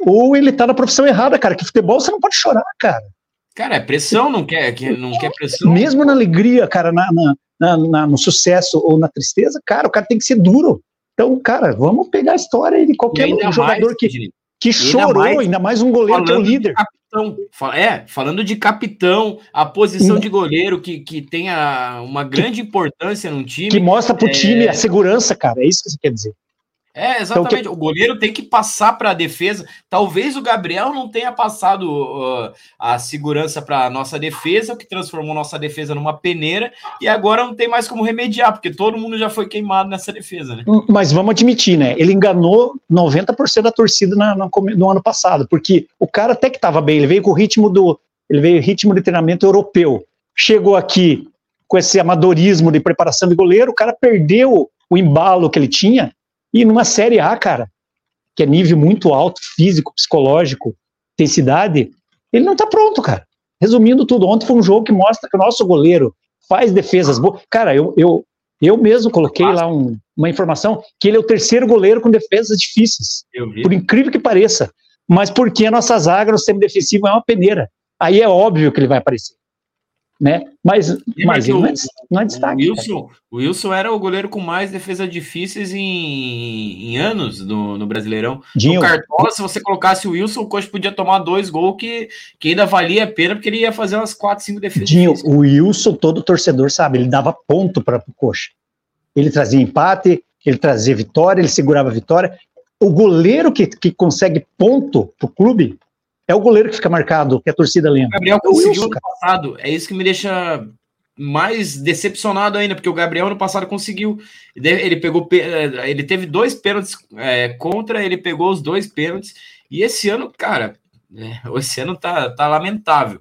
ou ele tá na profissão errada, cara. Que futebol você não pode chorar, cara. Cara, é pressão, não quer, não quer pressão. Mesmo na alegria, cara, na, na, na, no sucesso ou na tristeza, cara, o cara tem que ser duro. Então, cara, vamos pegar a história de qualquer jogador mais, que, que chorou, ainda mais, ainda mais um goleiro que é o líder. Capitão, é, falando de capitão, a posição de goleiro que, que tem uma grande importância num time. Que mostra pro é... time a segurança, cara, é isso que você quer dizer. É, exatamente. Então, que... O goleiro tem que passar para a defesa. Talvez o Gabriel não tenha passado uh, a segurança para a nossa defesa, o que transformou nossa defesa numa peneira, e agora não tem mais como remediar, porque todo mundo já foi queimado nessa defesa, né? Hum, mas vamos admitir, né? Ele enganou 90% da torcida na, na, no ano passado, porque o cara até que estava bem, ele veio com o ritmo do. Ele veio ritmo de treinamento europeu. Chegou aqui com esse amadorismo de preparação de goleiro, o cara perdeu o embalo que ele tinha e numa Série A, cara, que é nível muito alto, físico, psicológico, intensidade, ele não tá pronto, cara. Resumindo tudo, ontem foi um jogo que mostra que o nosso goleiro faz defesas boas. Cara, eu, eu, eu mesmo coloquei lá um, uma informação que ele é o terceiro goleiro com defesas difíceis. Por incrível que pareça. Mas porque a nossa zaga no sistema defensivo é uma peneira. Aí é óbvio que ele vai aparecer né? Mas, mas ele não é, não é destaque. O Wilson, o Wilson era o goleiro com mais defesas difíceis em, em anos no, no Brasileirão. Dinho, no Cartola, se você colocasse o Wilson, o Coxa podia tomar dois gols que, que ainda valia a pena, porque ele ia fazer umas quatro, cinco defesas. Dinho, difíceis. o Wilson, todo torcedor sabe, ele dava ponto para o Coxa. Ele trazia empate, ele trazia vitória, ele segurava a vitória. O goleiro que, que consegue ponto para o clube é o goleiro que fica marcado, que a torcida lembra. O Gabriel conseguiu ano passado. É isso que me deixa mais decepcionado ainda, porque o Gabriel ano passado conseguiu. Ele pegou, eh, ele teve dois pênaltis é, contra, ele pegou os dois pênaltis. E esse ano, cara, é, esse ano tá, tá lamentável.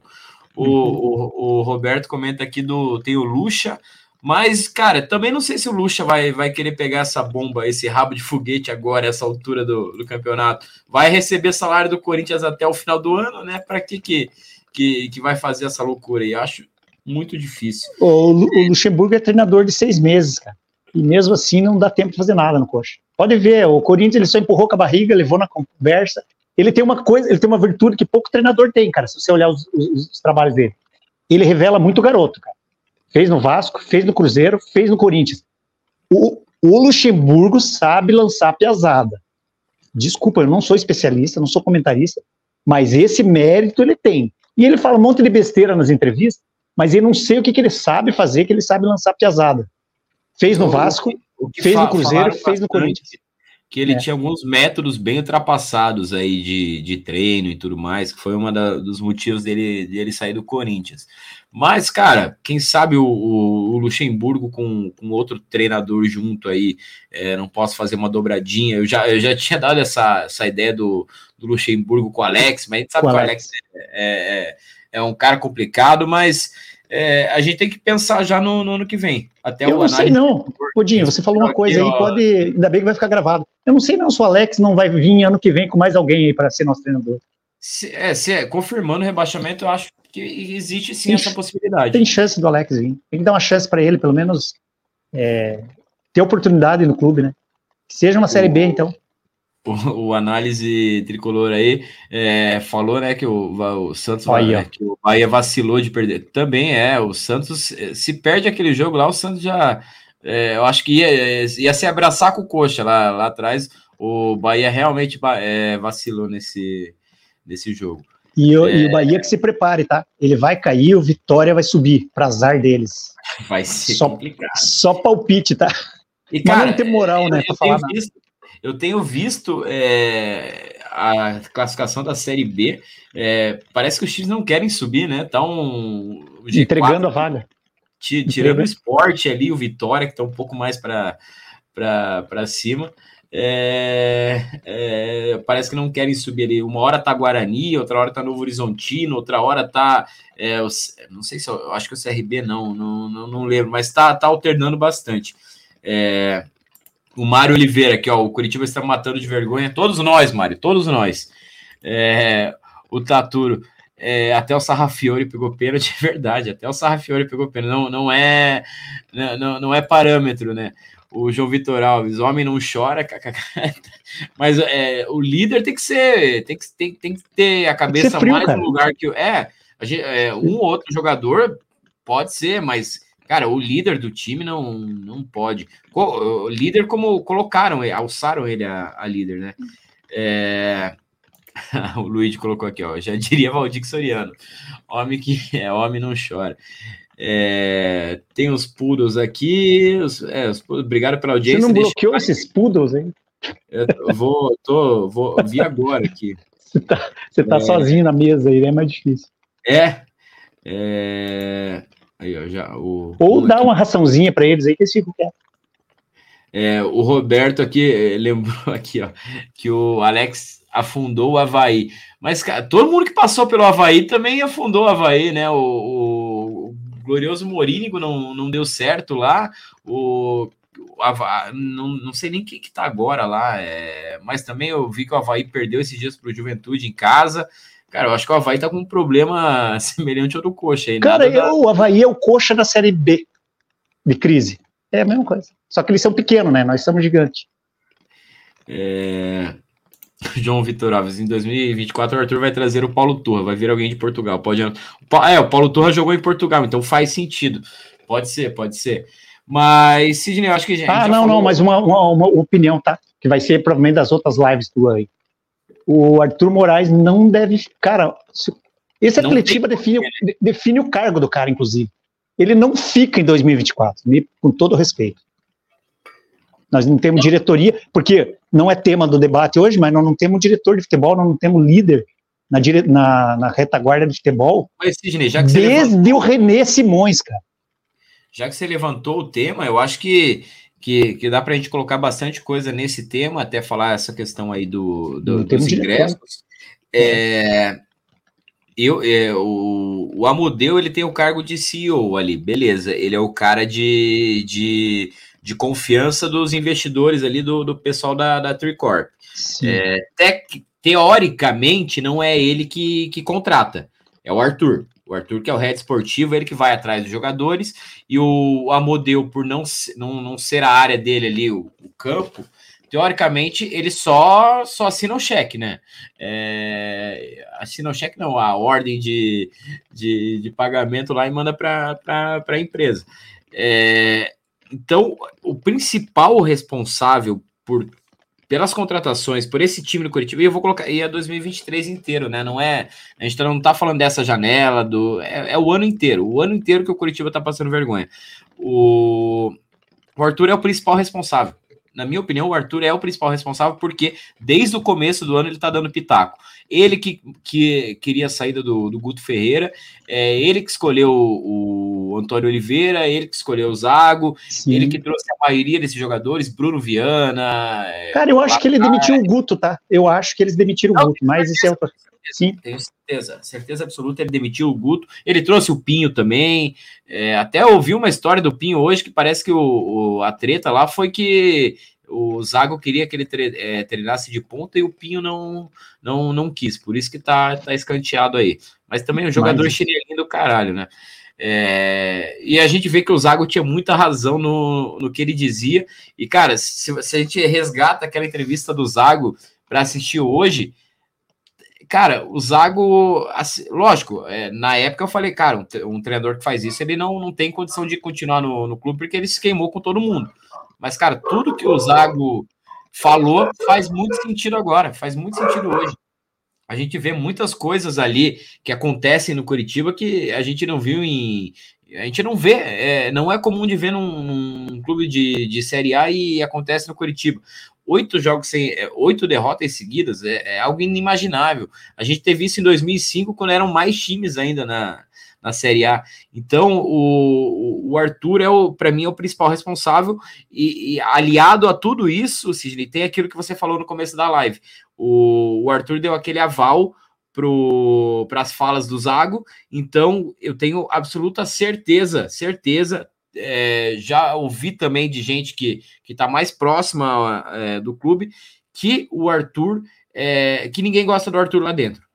O, o, o, Roberto comenta aqui do tem o Lucha, Mas, cara, também não sei se o Lucha vai, vai querer pegar essa bomba, esse rabo de foguete agora, essa altura do, do campeonato. Vai receber salário do Corinthians até o final do ano, né? Para que, que, que, que vai fazer essa loucura aí? Acho muito difícil. O, o Luxemburgo é treinador de seis meses, cara. E mesmo assim não dá tempo de fazer nada no coxa. Pode ver, o Corinthians ele só empurrou com a barriga, levou na conversa. Ele tem uma coisa, ele tem uma virtude que pouco treinador tem, cara, se você olhar os, os, os trabalhos dele. Ele revela muito garoto, cara. Fez no Vasco, fez no Cruzeiro, fez no Corinthians. O, o Luxemburgo sabe lançar piazada. Desculpa, eu não sou especialista, não sou comentarista, mas esse mérito ele tem. E ele fala um monte de besteira nas entrevistas, mas eu não sei o que, que ele sabe fazer, que ele sabe lançar piazada. Fez no Vasco, fez no Cruzeiro, fez no Corinthians que ele é. tinha alguns métodos bem ultrapassados aí de, de treino e tudo mais, que foi um dos motivos dele, dele sair do Corinthians. Mas, cara, quem sabe o, o, o Luxemburgo com, com outro treinador junto aí, é, não posso fazer uma dobradinha. Eu já, eu já tinha dado essa, essa ideia do, do Luxemburgo com o Alex, mas a gente sabe com que o Alex é, é, é um cara complicado, mas é, a gente tem que pensar já no, no, ano que vem. Até eu o não sei não. Podinho, você falou uma coisa aí, pode. Ainda bem que vai ficar gravado. Eu não sei não se o Alex não vai vir ano que vem com mais alguém aí para ser nosso treinador. Se, é, se é, confirmando o rebaixamento, eu acho que existe sim tem, essa possibilidade. Tem chance do Alex vir. Tem que dar uma chance para ele, pelo menos é, ter oportunidade no clube, né? Que seja uma Série B, então o, o, análise tricolor aí é, falou, né, que o, o Santos né, que o Bahia vacilou de perder. Também é, o Santos eh, se perde aquele jogo lá, o Santos já é, eu acho que ia, ia se abraçar com o coxa lá, lá atrás. O Bahia realmente é, vacilou nesse, nesse jogo. E, o, e o Bahia que se prepare, tá? Ele vai cair, o Vitória vai subir, para azar deles. Vai ser só, complicado. Só palpite, tá? E, cara, Mas não tem moral, né, pra falar visto, eu tenho visto é, a classificação da Série B. É, parece que os times não querem subir, né? Tá um G4, entregando a vaga. Tirando o esporte ali, o Vitória, que está um pouco mais para cima. É, é, parece que não querem subir ali. Uma hora tá Guarani, outra hora tá Novo Horizontino, outra hora tá. É, não sei se eu acho que o CRB não, não, não, não lembro, mas tá, tá alternando bastante. É, o Mário Oliveira, aqui, ó, o Curitiba está matando de vergonha. Todos nós, Mário, todos nós. É, o Taturo, é, até o Sarrafiore pegou pênalti, é verdade, até o Sarrafiore pegou pênalti. Não, não, é, não, não é parâmetro, né? O João Vitor Alves, homem não chora, mas é, o líder tem que ser, tem que, tem, tem que ter a cabeça frio, mais cara. no lugar que. É, gente, é, um ou outro jogador pode ser, mas Cara, o líder do time não, não pode. O líder, como colocaram, alçaram ele a, a líder, né? É... o Luiz colocou aqui, ó. Já diria Valdir Soriano. Homem que é homem não chora. É... Tem os poodles aqui. Os, é, os, obrigado pela audiência. Você não bloqueou Deixa... esses poodles, hein? Eu vou, tô, vou vi agora aqui. Você tá, você tá é... sozinho na mesa aí, é mais difícil. É. é... Aí, ó, já, o, Ou dá uma raçãozinha para eles aí que eles ficam quietos. É, o Roberto aqui eh, lembrou aqui, ó, que o Alex afundou o Havaí. Mas, cara, todo mundo que passou pelo Havaí também afundou o Havaí, né? O, o, o glorioso Morínigo não, não deu certo lá. O, o Havaí, não, não sei nem quem que tá agora lá, é, mas também eu vi que o Havaí perdeu esses dias para o Juventude em casa. Cara, eu acho que o Havaí tá com um problema semelhante ao do Coxa aí. Cara, eu, da... o Havaí é o Coxa da Série B de crise. É a mesma coisa. Só que eles são pequenos, né? Nós somos gigantes. É... João Vitor Alves, em 2024 o Arthur vai trazer o Paulo Turra, vai vir alguém de Portugal. Pode É, o Paulo Turra jogou em Portugal, então faz sentido. Pode ser, pode ser. Mas, Sidney, eu acho que a gente. Ah, não, falou... não, mas uma, uma, uma, opinião, tá? Que vai ser provavelmente das outras lives tua aí o Arthur Moraes não deve. Cara, esse Atletiba define, define o cargo do cara, inclusive. Ele não fica em 2024, com todo respeito. Nós não temos diretoria, porque não é tema do debate hoje, mas nós não temos diretor de futebol, nós não temos líder na, dire, na, na retaguarda de futebol. Mas, Sidney, já que desde levantou, o René Simões, cara. Já que você levantou o tema, eu acho que que, que dá para a gente colocar bastante coisa nesse tema, até falar essa questão aí do, do dos ingressos. É, eu, é, o, o Amodeu ele tem o cargo de CEO ali, beleza. Ele é o cara de, de, de confiança dos investidores ali, do, do pessoal da, da Tricorp. É, te, teoricamente, não é ele que, que contrata, é o Arthur. O Arthur, que é o head esportivo, ele que vai atrás dos jogadores, e o Amodeu, por não, não, não ser a área dele ali, o, o campo, teoricamente, ele só só assina o cheque, né? É, assina o cheque, não, a ordem de, de, de pagamento lá e manda para a empresa. É, então, o principal responsável por pelas contratações, por esse time do Curitiba, e eu vou colocar, e é 2023 inteiro, né? Não é, a gente não tá falando dessa janela, do, é, é o ano inteiro, o ano inteiro que o Curitiba tá passando vergonha. O, o Arthur é o principal responsável na minha opinião, o Arthur é o principal responsável, porque desde o começo do ano ele tá dando pitaco. Ele que, que queria a saída do, do Guto Ferreira, é ele que escolheu o, o Antônio Oliveira, ele que escolheu o Zago, Sim. ele que trouxe a maioria desses jogadores, Bruno Viana. É, Cara, eu acho que ele demitiu o Guto, tá? Eu acho que eles demitiram o Guto, mas isso é outra. Sim. Tenho certeza, certeza absoluta. Ele demitiu o Guto, ele trouxe o Pinho também. É, até ouvi uma história do Pinho hoje que parece que o, o a treta lá foi que o Zago queria que ele tre é, treinasse de ponta e o Pinho não não, não quis, por isso que tá, tá escanteado aí. Mas também o jogador Mas... chinelinho do caralho, né? É, e a gente vê que o Zago tinha muita razão no, no que ele dizia. E, cara, se, se a gente resgata aquela entrevista do Zago para assistir hoje, cara, o Zago, assim, lógico, é, na época eu falei, cara, um, um, treinador que faz isso, ele não, não tem condição de continuar no, no clube porque ele se queimou com todo mundo. Mas, cara, tudo que o Zago falou faz muito sentido agora, faz muito sentido hoje. A gente vê muitas coisas ali que acontecem no Curitiba que a gente não viu em. A gente não vê, é, não é comum de ver num, num clube de, de Série A e acontece no Curitiba oito jogos sem é, oito derrotas seguidas é, é, algo inimaginável. A gente teve isso em 2005 quando eram mais times ainda na, na Série A. Então o, o Arthur é para mim é o principal responsável e, e, aliado a tudo isso, Sidney, tem aquilo que você falou no começo da live. O, o Arthur deu aquele aval para as falas do Zago, então eu tenho absoluta certeza, certeza, é, já ouvi também de gente que está mais próxima é, do clube que o Arthur, é, que ninguém gosta do Arthur lá dentro.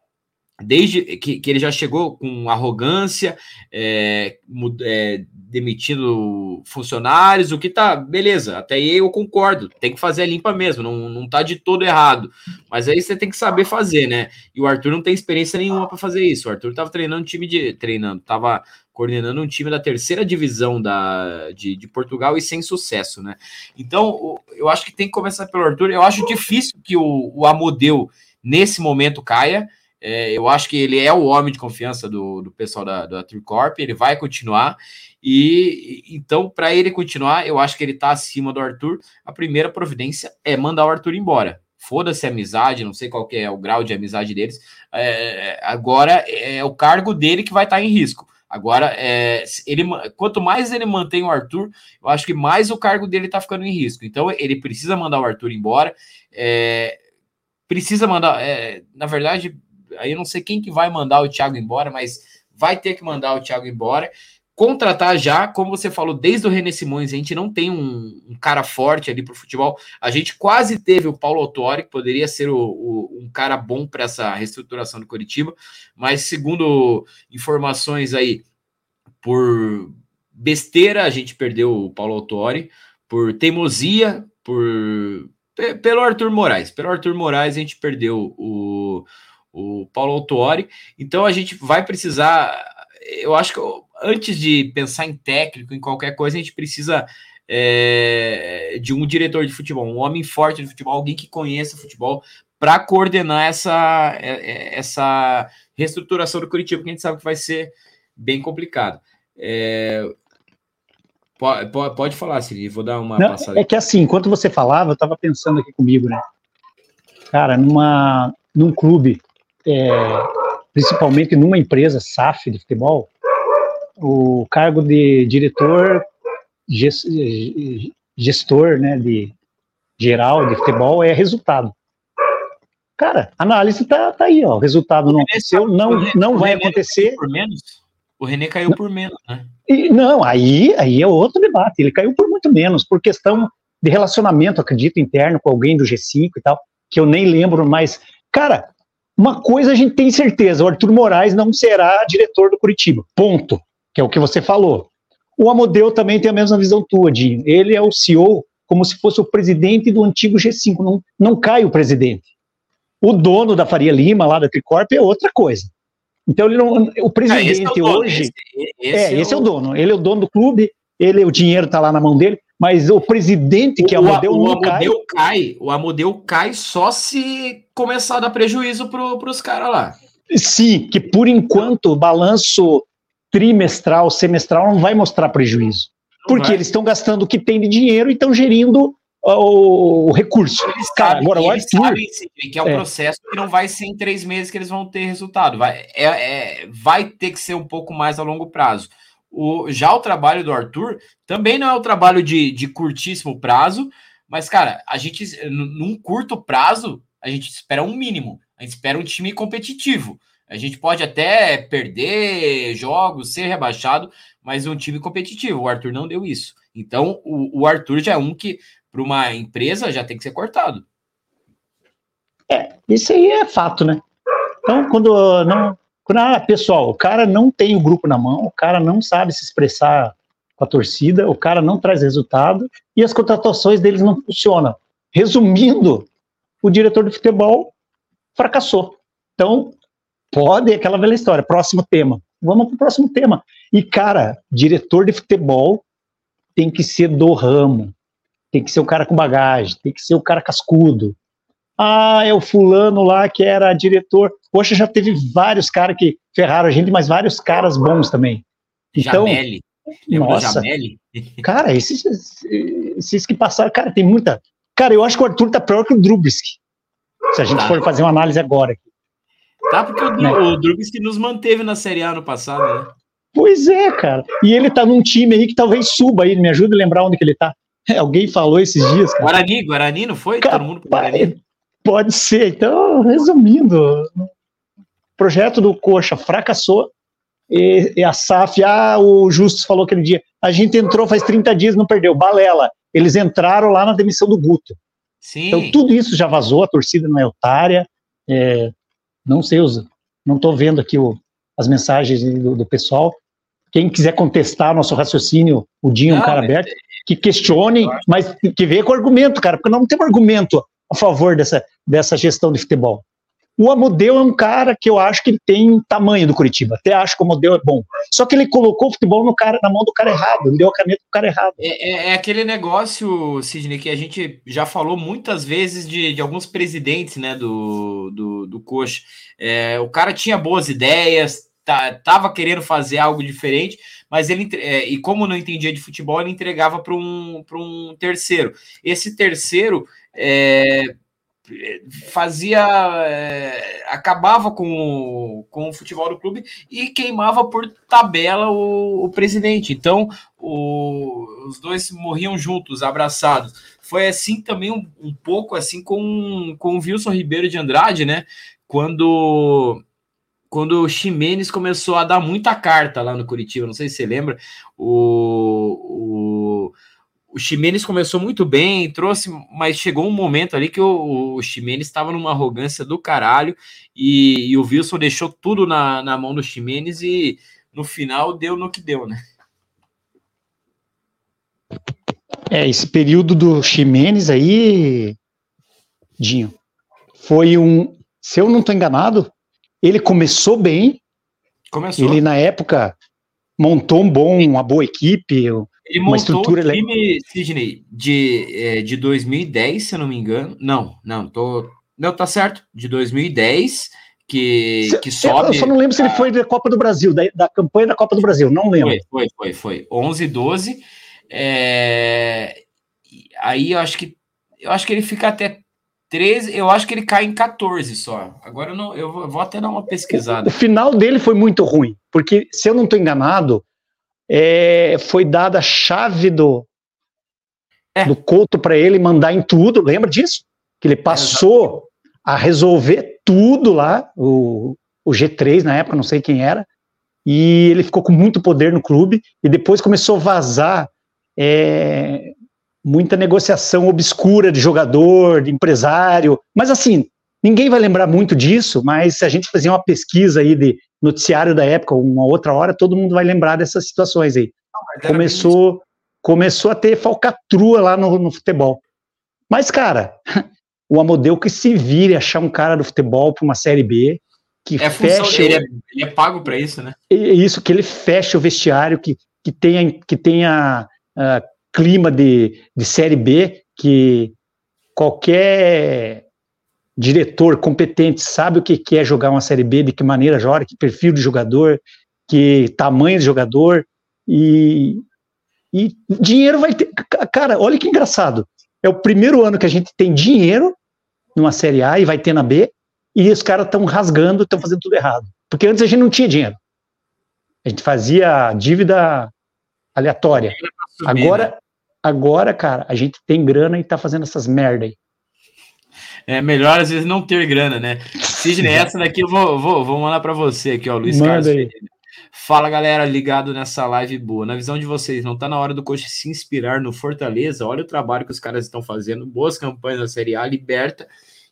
Desde que, que ele já chegou com arrogância, é, é, demitindo funcionários, o que tá, beleza, até aí eu concordo, tem que fazer a limpa mesmo, não, não tá de todo errado, mas aí você tem que saber fazer, né? E o Arthur não tem experiência nenhuma para fazer isso. O Arthur tava treinando time de. treinando, tava coordenando um time da terceira divisão da, de, de, Portugal e sem sucesso, né? Então, eu acho que tem que começar pelo Arthur. Eu acho difícil que o, o Amodeu, nesse momento, caia. É, eu acho que ele é o homem de confiança do, do pessoal da, da Tricorp, ele vai continuar. E então, para ele continuar, eu acho que ele está acima do Arthur. A primeira providência é mandar o Arthur embora. Foda-se a amizade, não sei qual é o grau de amizade deles. É, agora é o cargo dele que vai estar tá em risco. Agora, é, ele, quanto mais ele mantém o Arthur, eu acho que mais o cargo dele tá ficando em risco. Então, ele precisa mandar o Arthur embora. É, precisa mandar. É, na verdade, aí eu não sei quem que vai mandar o Thiago embora, mas vai ter que mandar o Thiago embora contratar já, como você falou, desde o René Simões, a gente não tem um, um cara forte ali para o futebol. A gente quase teve o Paulo Autori, que poderia ser o, o, um cara bom para essa reestruturação do Curitiba, mas segundo informações aí, por besteira, a gente perdeu o Paulo Autori, por teimosia, por pelo Arthur Moraes. Pelo Arthur Moraes, a gente perdeu o, o Paulo Autori. Então a gente vai precisar. Eu acho que antes de pensar em técnico, em qualquer coisa, a gente precisa é, de um diretor de futebol, um homem forte de futebol, alguém que conheça futebol, para coordenar essa, é, é, essa reestruturação do Curitiba, que a gente sabe que vai ser bem complicado. É, pode, pode, falar, Siri, vou dar uma Não, passada. É que assim, enquanto você falava, eu estava pensando aqui comigo, né? Cara, numa, num clube, é, principalmente numa empresa SAF de futebol, o cargo de diretor, gestor, né, de geral de futebol é resultado. Cara, a análise tá, tá aí, ó. O resultado o não aconteceu, não, René, não vai acontecer. Por menos? O René caiu não. por menos, né? E, não, aí, aí é outro debate. Ele caiu por muito menos, por questão de relacionamento, acredito, interno com alguém do G5 e tal, que eu nem lembro, mas, cara, uma coisa a gente tem certeza: o Arthur Moraes não será diretor do Curitiba. Ponto. Que é o que você falou. O Amodeu também tem a mesma visão tua, Dinho. Ele é o CEO como se fosse o presidente do antigo G5. Não, não cai o presidente. O dono da Faria Lima, lá da Tricorp, é outra coisa. Então, ele não, o presidente ah, é o hoje. Esse, esse é, é, esse o... é o dono. Ele é o dono do clube, ele, o dinheiro está lá na mão dele, mas o presidente, que é o Amodeu, o, Amodeu cai. cai. O Amodeu cai só se começar a dar prejuízo para os caras lá. Sim, que por enquanto o balanço trimestral, semestral não vai mostrar prejuízo. Não porque vai. eles estão gastando o que tem de dinheiro e estão gerindo o, o recurso. Eles Cara, sabem, agora o Arthur, sabem que é um é. processo que não vai ser em três meses que eles vão ter resultado. Vai, é, é, vai ter que ser um pouco mais a longo prazo. O, já o trabalho do Arthur também não é o trabalho de, de curtíssimo prazo, mas, cara, a gente, num curto prazo, a gente espera um mínimo. A gente espera um time competitivo. A gente pode até perder jogos, ser rebaixado, mas um time competitivo. O Arthur não deu isso. Então, o, o Arthur já é um que para uma empresa já tem que ser cortado. É, isso aí é fato, né? Então, quando não. Ah, pessoal, o cara não tem o grupo na mão, o cara não sabe se expressar com a torcida, o cara não traz resultado e as contratações deles não funcionam. Resumindo, o diretor de futebol fracassou. Então, pode aquela velha história. Próximo tema. Vamos para o próximo tema. E, cara, diretor de futebol tem que ser do ramo tem que ser o cara com bagagem, tem que ser o cara cascudo. Ah, é o fulano lá que era diretor. Poxa, já teve vários caras que ferraram a gente, mas vários caras bons também. Então, Jameli. nossa, Jameli? cara, esses, esses que passaram, cara, tem muita. Cara, eu acho que o Arthur tá pior que o Drubisky. Se a gente tá. for fazer uma análise agora. Tá, porque o, né? o nos manteve na Série A no passado, né? Pois é, cara. E ele tá num time aí que talvez suba aí. Me ajuda a lembrar onde que ele tá. Alguém falou esses dias. Cara. Guarani, Guarani, não foi? Cara, Todo mundo Guarani. Pode ser. Então, resumindo, o projeto do Coxa fracassou. E, e a SAF, ah, o Justus falou aquele dia, a gente entrou faz 30 dias não perdeu. Balela. Eles entraram lá na demissão do Guto. Sim. Então, tudo isso já vazou, a torcida não é otária. É, não sei, não estou vendo aqui o, as mensagens do, do, pessoal. Quem quiser contestar nosso raciocínio, o Dinho é um cara aberto que questionem, mas que venha com argumento, cara, porque não tem um argumento a favor dessa, dessa gestão de futebol. O Amodeu é um cara que eu acho que ele tem tamanho do Curitiba. Até acho que o Amodeu é bom. Só que ele colocou o futebol no cara, na mão do cara errado. Ele deu a caneta pro cara errado. É, é, é, aquele negócio, Sidney, que a gente já falou muitas vezes de, de alguns presidentes né, do, do, do Coxa. É, o cara tinha boas ideias, tá, tava querendo fazer algo diferente, mas ele é, e como não entendia de futebol, ele entregava para um, um terceiro. Esse terceiro é, fazia é, acabava com o, com o futebol do clube e queimava por tabela o, o presidente. Então o, os dois morriam juntos, abraçados. Foi assim também um, um pouco assim com, com o Wilson Ribeiro de Andrade, né? Quando quando o Ximenes começou a dar muita carta lá no Curitiba, não sei se você lembra, o, o, o Ximenes começou muito bem, trouxe, mas chegou um momento ali que o, o Ximenes estava numa arrogância do caralho e, e, o Wilson deixou tudo na, na mão do Ximenes e no final deu no que deu, né? É, esse período do Ximenes aí, Dinho, foi um, se eu não estou enganado, ele começou bem. Começou. Ele, na época, montou um bom, uma boa equipe, ele uma estrutura... Ele time, Sidney, de, é, de 2010, se eu não me engano. Não, não, tô... Não, tá certo. De 2010, que, se, que sobe... Eu só não lembro se ele foi da Copa do Brasil, da, da campanha da Copa do Brasil, não lembro. Foi, foi, foi. foi. 11, 12. É... Aí eu acho que eu acho que ele fica até 13, eu acho que ele cai em 14 só. Agora eu, não, eu vou até dar uma pesquisada. O final dele foi muito ruim, porque, se eu não estou enganado, é, foi dada a chave do, é. do Couto para ele mandar em tudo, lembra disso? Que ele passou a resolver tudo lá, o, o G3 na época, não sei quem era, e ele ficou com muito poder no clube, e depois começou a vazar é, muita negociação obscura de jogador, de empresário, mas assim, ninguém vai lembrar muito disso, mas se a gente fazer uma pesquisa aí de noticiário da época, uma outra hora, todo mundo vai lembrar dessas situações aí. Começou, começou a ter falcatrua lá no, no futebol. Mas, cara, o Amodeu que se vire achar um cara do futebol para uma Série B, que é feche... Ele é, ele é pago para isso, né? Isso, que ele feche o vestiário, que, que tenha, que tenha uh, clima de, de Série B, que qualquer diretor competente sabe o que é jogar uma Série B, de que maneira joga, que perfil de jogador, que tamanho de jogador, e, e dinheiro vai ter. Cara, olha que engraçado. É o primeiro ano que a gente tem dinheiro numa Série A e vai ter na B, e os caras estão rasgando, estão fazendo tudo errado. Porque antes a gente não tinha dinheiro. A gente fazia dívida aleatória. Agora, né? agora, cara, a gente tem grana e tá fazendo essas merda aí. É melhor às vezes não ter grana, né? Sidney, essa daqui eu vou, vou, vou mandar para você aqui, ó, Luiz Manda Carlos. Aí. Fala galera, ligado nessa live boa. Na visão de vocês, não tá na hora do coach se inspirar no Fortaleza? Olha o trabalho que os caras estão fazendo, boas campanhas na Série A, liberta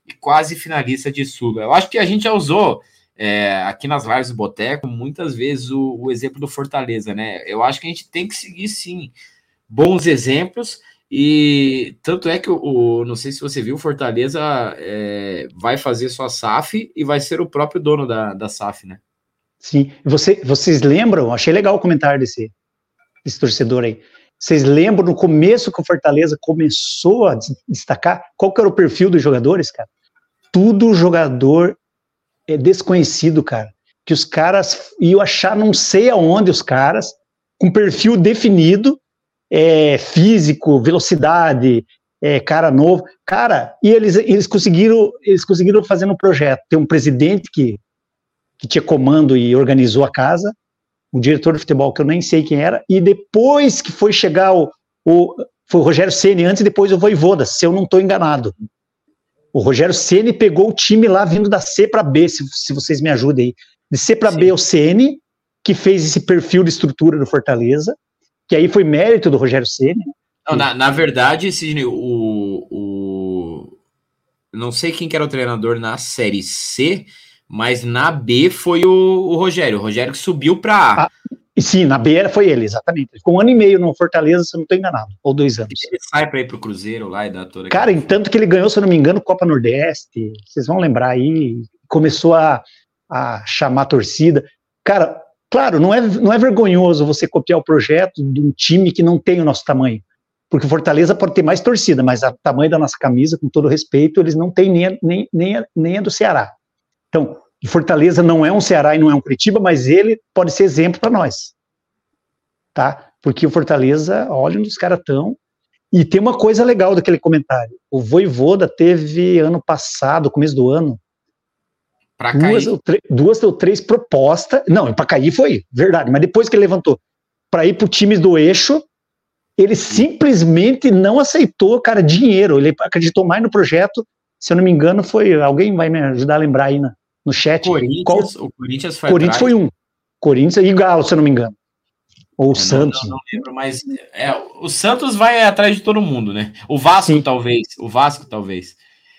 e quase finalista de Sula. Eu acho que a gente já usou é, aqui nas lives do Boteco muitas vezes o, o exemplo do Fortaleza, né? Eu acho que a gente tem que seguir sim bons exemplos e tanto é que o, o, não sei se você viu, Fortaleza é, vai fazer sua SAF e vai ser o próprio dono da, da SAF, né? Sim. Você, vocês lembram? Achei legal o comentário desse, desse torcedor aí. Vocês lembram no começo que o Fortaleza começou a destacar? Qual que era o perfil dos jogadores, cara? Tudo jogador é desconhecido, cara. Que os caras iam achar não sei aonde os caras, com perfil definido, é, físico, velocidade, é, cara novo, cara, e eles, eles conseguiram eles conseguiram fazer um projeto. Tem um presidente que, que tinha comando e organizou a casa, um diretor de futebol que eu nem sei quem era, e depois que foi chegar o, o foi o Rogério Ceni antes e depois o Voivoda, se eu não estou enganado. O Rogério Ceni pegou o time lá vindo da C para B, se, se vocês me ajudem aí. De C para B o Ceni, que fez esse perfil de estrutura do Fortaleza, que aí foi mérito do Rogério Ceni. Na, na verdade, Sidney, o, o. Não sei quem que era o treinador na Série C, mas na B foi o, o Rogério. O Rogério que subiu para A. Ah, sim, na B foi ele, exatamente. Ficou um ano e meio no Fortaleza, se eu não estou enganado. Ou dois anos. Ele sai para ir para o Cruzeiro lá e dá toda. Cara, em tanto que ele ganhou, se eu não me engano, Copa Nordeste. Vocês vão lembrar aí. Começou a, a chamar a torcida. Cara, Claro, não é, não é vergonhoso você copiar o projeto de um time que não tem o nosso tamanho. Porque o Fortaleza pode ter mais torcida, mas o tamanho da nossa camisa, com todo respeito, eles não têm nem, a, nem, nem, nem a do Ceará. Então, o Fortaleza não é um Ceará e não é um Curitiba, mas ele pode ser exemplo para nós. Tá? Porque o Fortaleza, olha onde os caras estão. E tem uma coisa legal daquele comentário. O Voivoda teve ano passado, começo do ano, duas, ou duas ou três propostas. Não, para cair foi verdade, mas depois que ele levantou para ir para times do eixo, ele simplesmente não aceitou, cara, dinheiro. Ele acreditou mais no projeto. Se eu não me engano, foi. Alguém vai me ajudar a lembrar aí na, no chat. Corinthians, Qual, o Corinthians foi. Corinthians foi um. Corinthians e Galo, se eu não me engano. Ou o Santos. Não, não, lembro, mas é, o Santos vai atrás de todo mundo, né? O Vasco, Sim. talvez. O Vasco, talvez.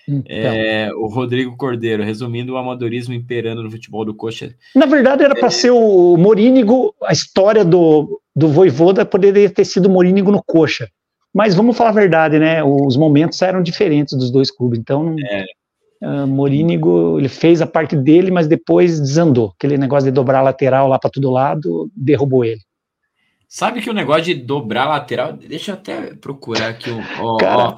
Então. É, o Rodrigo Cordeiro, resumindo o amadorismo imperando no futebol do Coxa. Na verdade, era para é... ser o Morínigo, a história do, do Voivoda poderia ter sido o Morínigo no Coxa. Mas vamos falar a verdade, né? Os momentos eram diferentes dos dois clubes. Então, é. uh, Morínigo, ele fez a parte dele, mas depois desandou. Aquele negócio de dobrar a lateral lá para todo lado, derrubou ele. Sabe que o negócio de dobrar a lateral, deixa eu até procurar aqui. Ó, Cara, ó,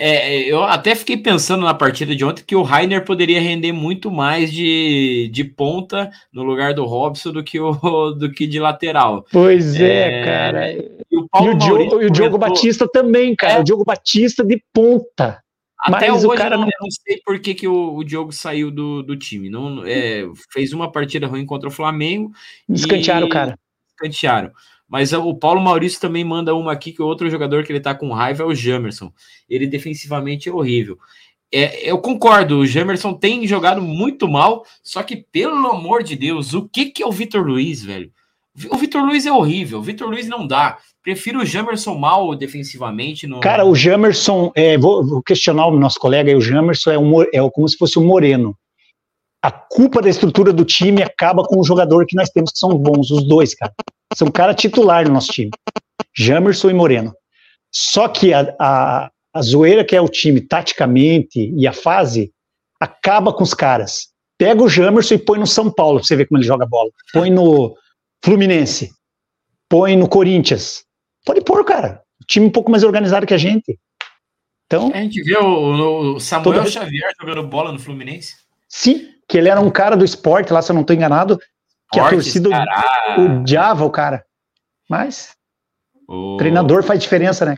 é, é, eu até fiquei pensando na partida de ontem que o Rainer poderia render muito mais de, de ponta no lugar do Robson do que, o, do que de lateral. Pois é, é cara. E o, e o, Diogo, e o Diogo Batista também, cara. É. O Diogo Batista de ponta. Até Mas hoje o cara não, não sei por que, que o, o Diogo saiu do, do time. Não, é, fez uma partida ruim contra o Flamengo. Escantearam o cara. Escantearam. Mas o Paulo Maurício também manda uma aqui que o outro jogador que ele tá com raiva é o Jamerson. Ele defensivamente é horrível. é, eu concordo, o Jamerson tem jogado muito mal, só que, pelo amor de Deus, o que, que é o Vitor Luiz, velho? O Vitor Luiz é horrível, o Vitor Luiz não dá. Prefiro o Jamerson mal defensivamente. No... Cara, o Jamerson, é, vou, vou, questionar o nosso colega aí, o Jamerson é, um, é como se fosse o um Moreno. A culpa da estrutura do time acaba com o jogador que nós temos, que são bons, os dois, cara. São cara titular no nosso time. Jamerson e Moreno. Só que a, a, a zoeira que é o time taticamente e a fase acaba com os caras. Pega o Jamerson e põe no São Paulo pra você ver como ele joga bola. Põe no Fluminense. Põe no Corinthians. Pode pôr, cara. O time um pouco mais organizado que a gente. Então, a gente vê o, o Samuel toda... Xavier jogando bola no Fluminense. Sim, que ele era um cara do esporte lá, se eu não estou enganado, que a torcida odiava o cara. Mas o treinador faz diferença, né?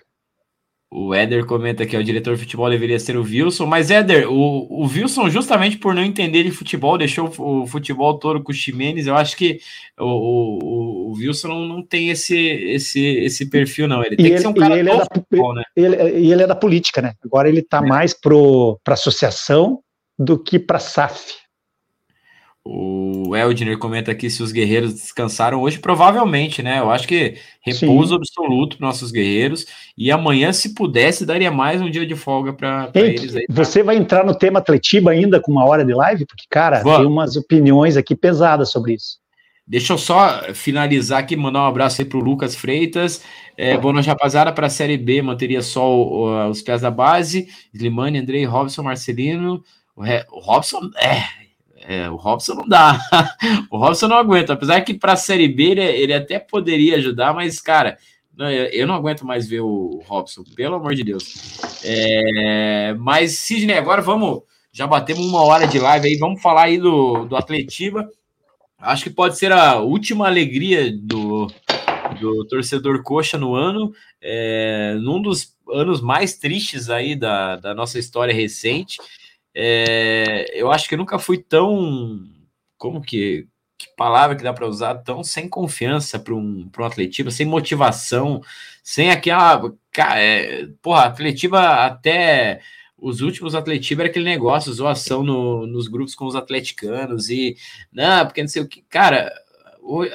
O Éder comenta que o diretor de futebol deveria ser o Wilson, mas Éder, o, o Wilson, justamente por não entender de futebol, deixou o, futebol todo com o Ximenes. Eu acho que o, o, o Wilson não, não, tem esse, esse, esse perfil, não. Ele tem e que ele, ser um cara ele é da, futebol, né? Ele, ele é da política, né? Agora ele tá é. mais para associação do que para SAF. O Eldner comenta aqui se os guerreiros descansaram hoje, provavelmente, né? Eu acho que repouso Sim. absoluto para nossos guerreiros. E amanhã, se pudesse, daria mais um dia de folga para eles aí. Tá? Você vai entrar no tema Atletiba ainda com uma hora de live? Porque, cara, Vamos. tem umas opiniões aqui pesadas sobre isso. Deixa eu só finalizar aqui, mandar um abraço aí para o Lucas Freitas. É, boa noite, rapaziada. Para a Série B, manteria só o, os pés da base. Slimane, Andrei, Robson, Marcelino. O, o Robson, é, é, o Robson não dá. o Robson não aguenta. Apesar que para a Série B ele, ele, até poderia ajudar, mas, cara, não, eu não aguento mais ver o Robson, pelo amor de Deus. É, mas, Sidney, agora vamos. Já batemos uma hora de live aí, vamos falar aí do, do Atletiba. Acho que pode ser a última alegria do, do torcedor coxa no ano, é, num dos anos mais tristes aí da, da nossa história recente. É, eu acho que eu nunca fui tão. Como que. Que palavra que dá para usar? Tão sem confiança para um, um Atletiba, sem motivação, sem aquela. É, porra, Atletiba até os últimos Atletiba era aquele negócio, zoação no, nos grupos com os atleticanos e. Não, porque não sei o que. Cara,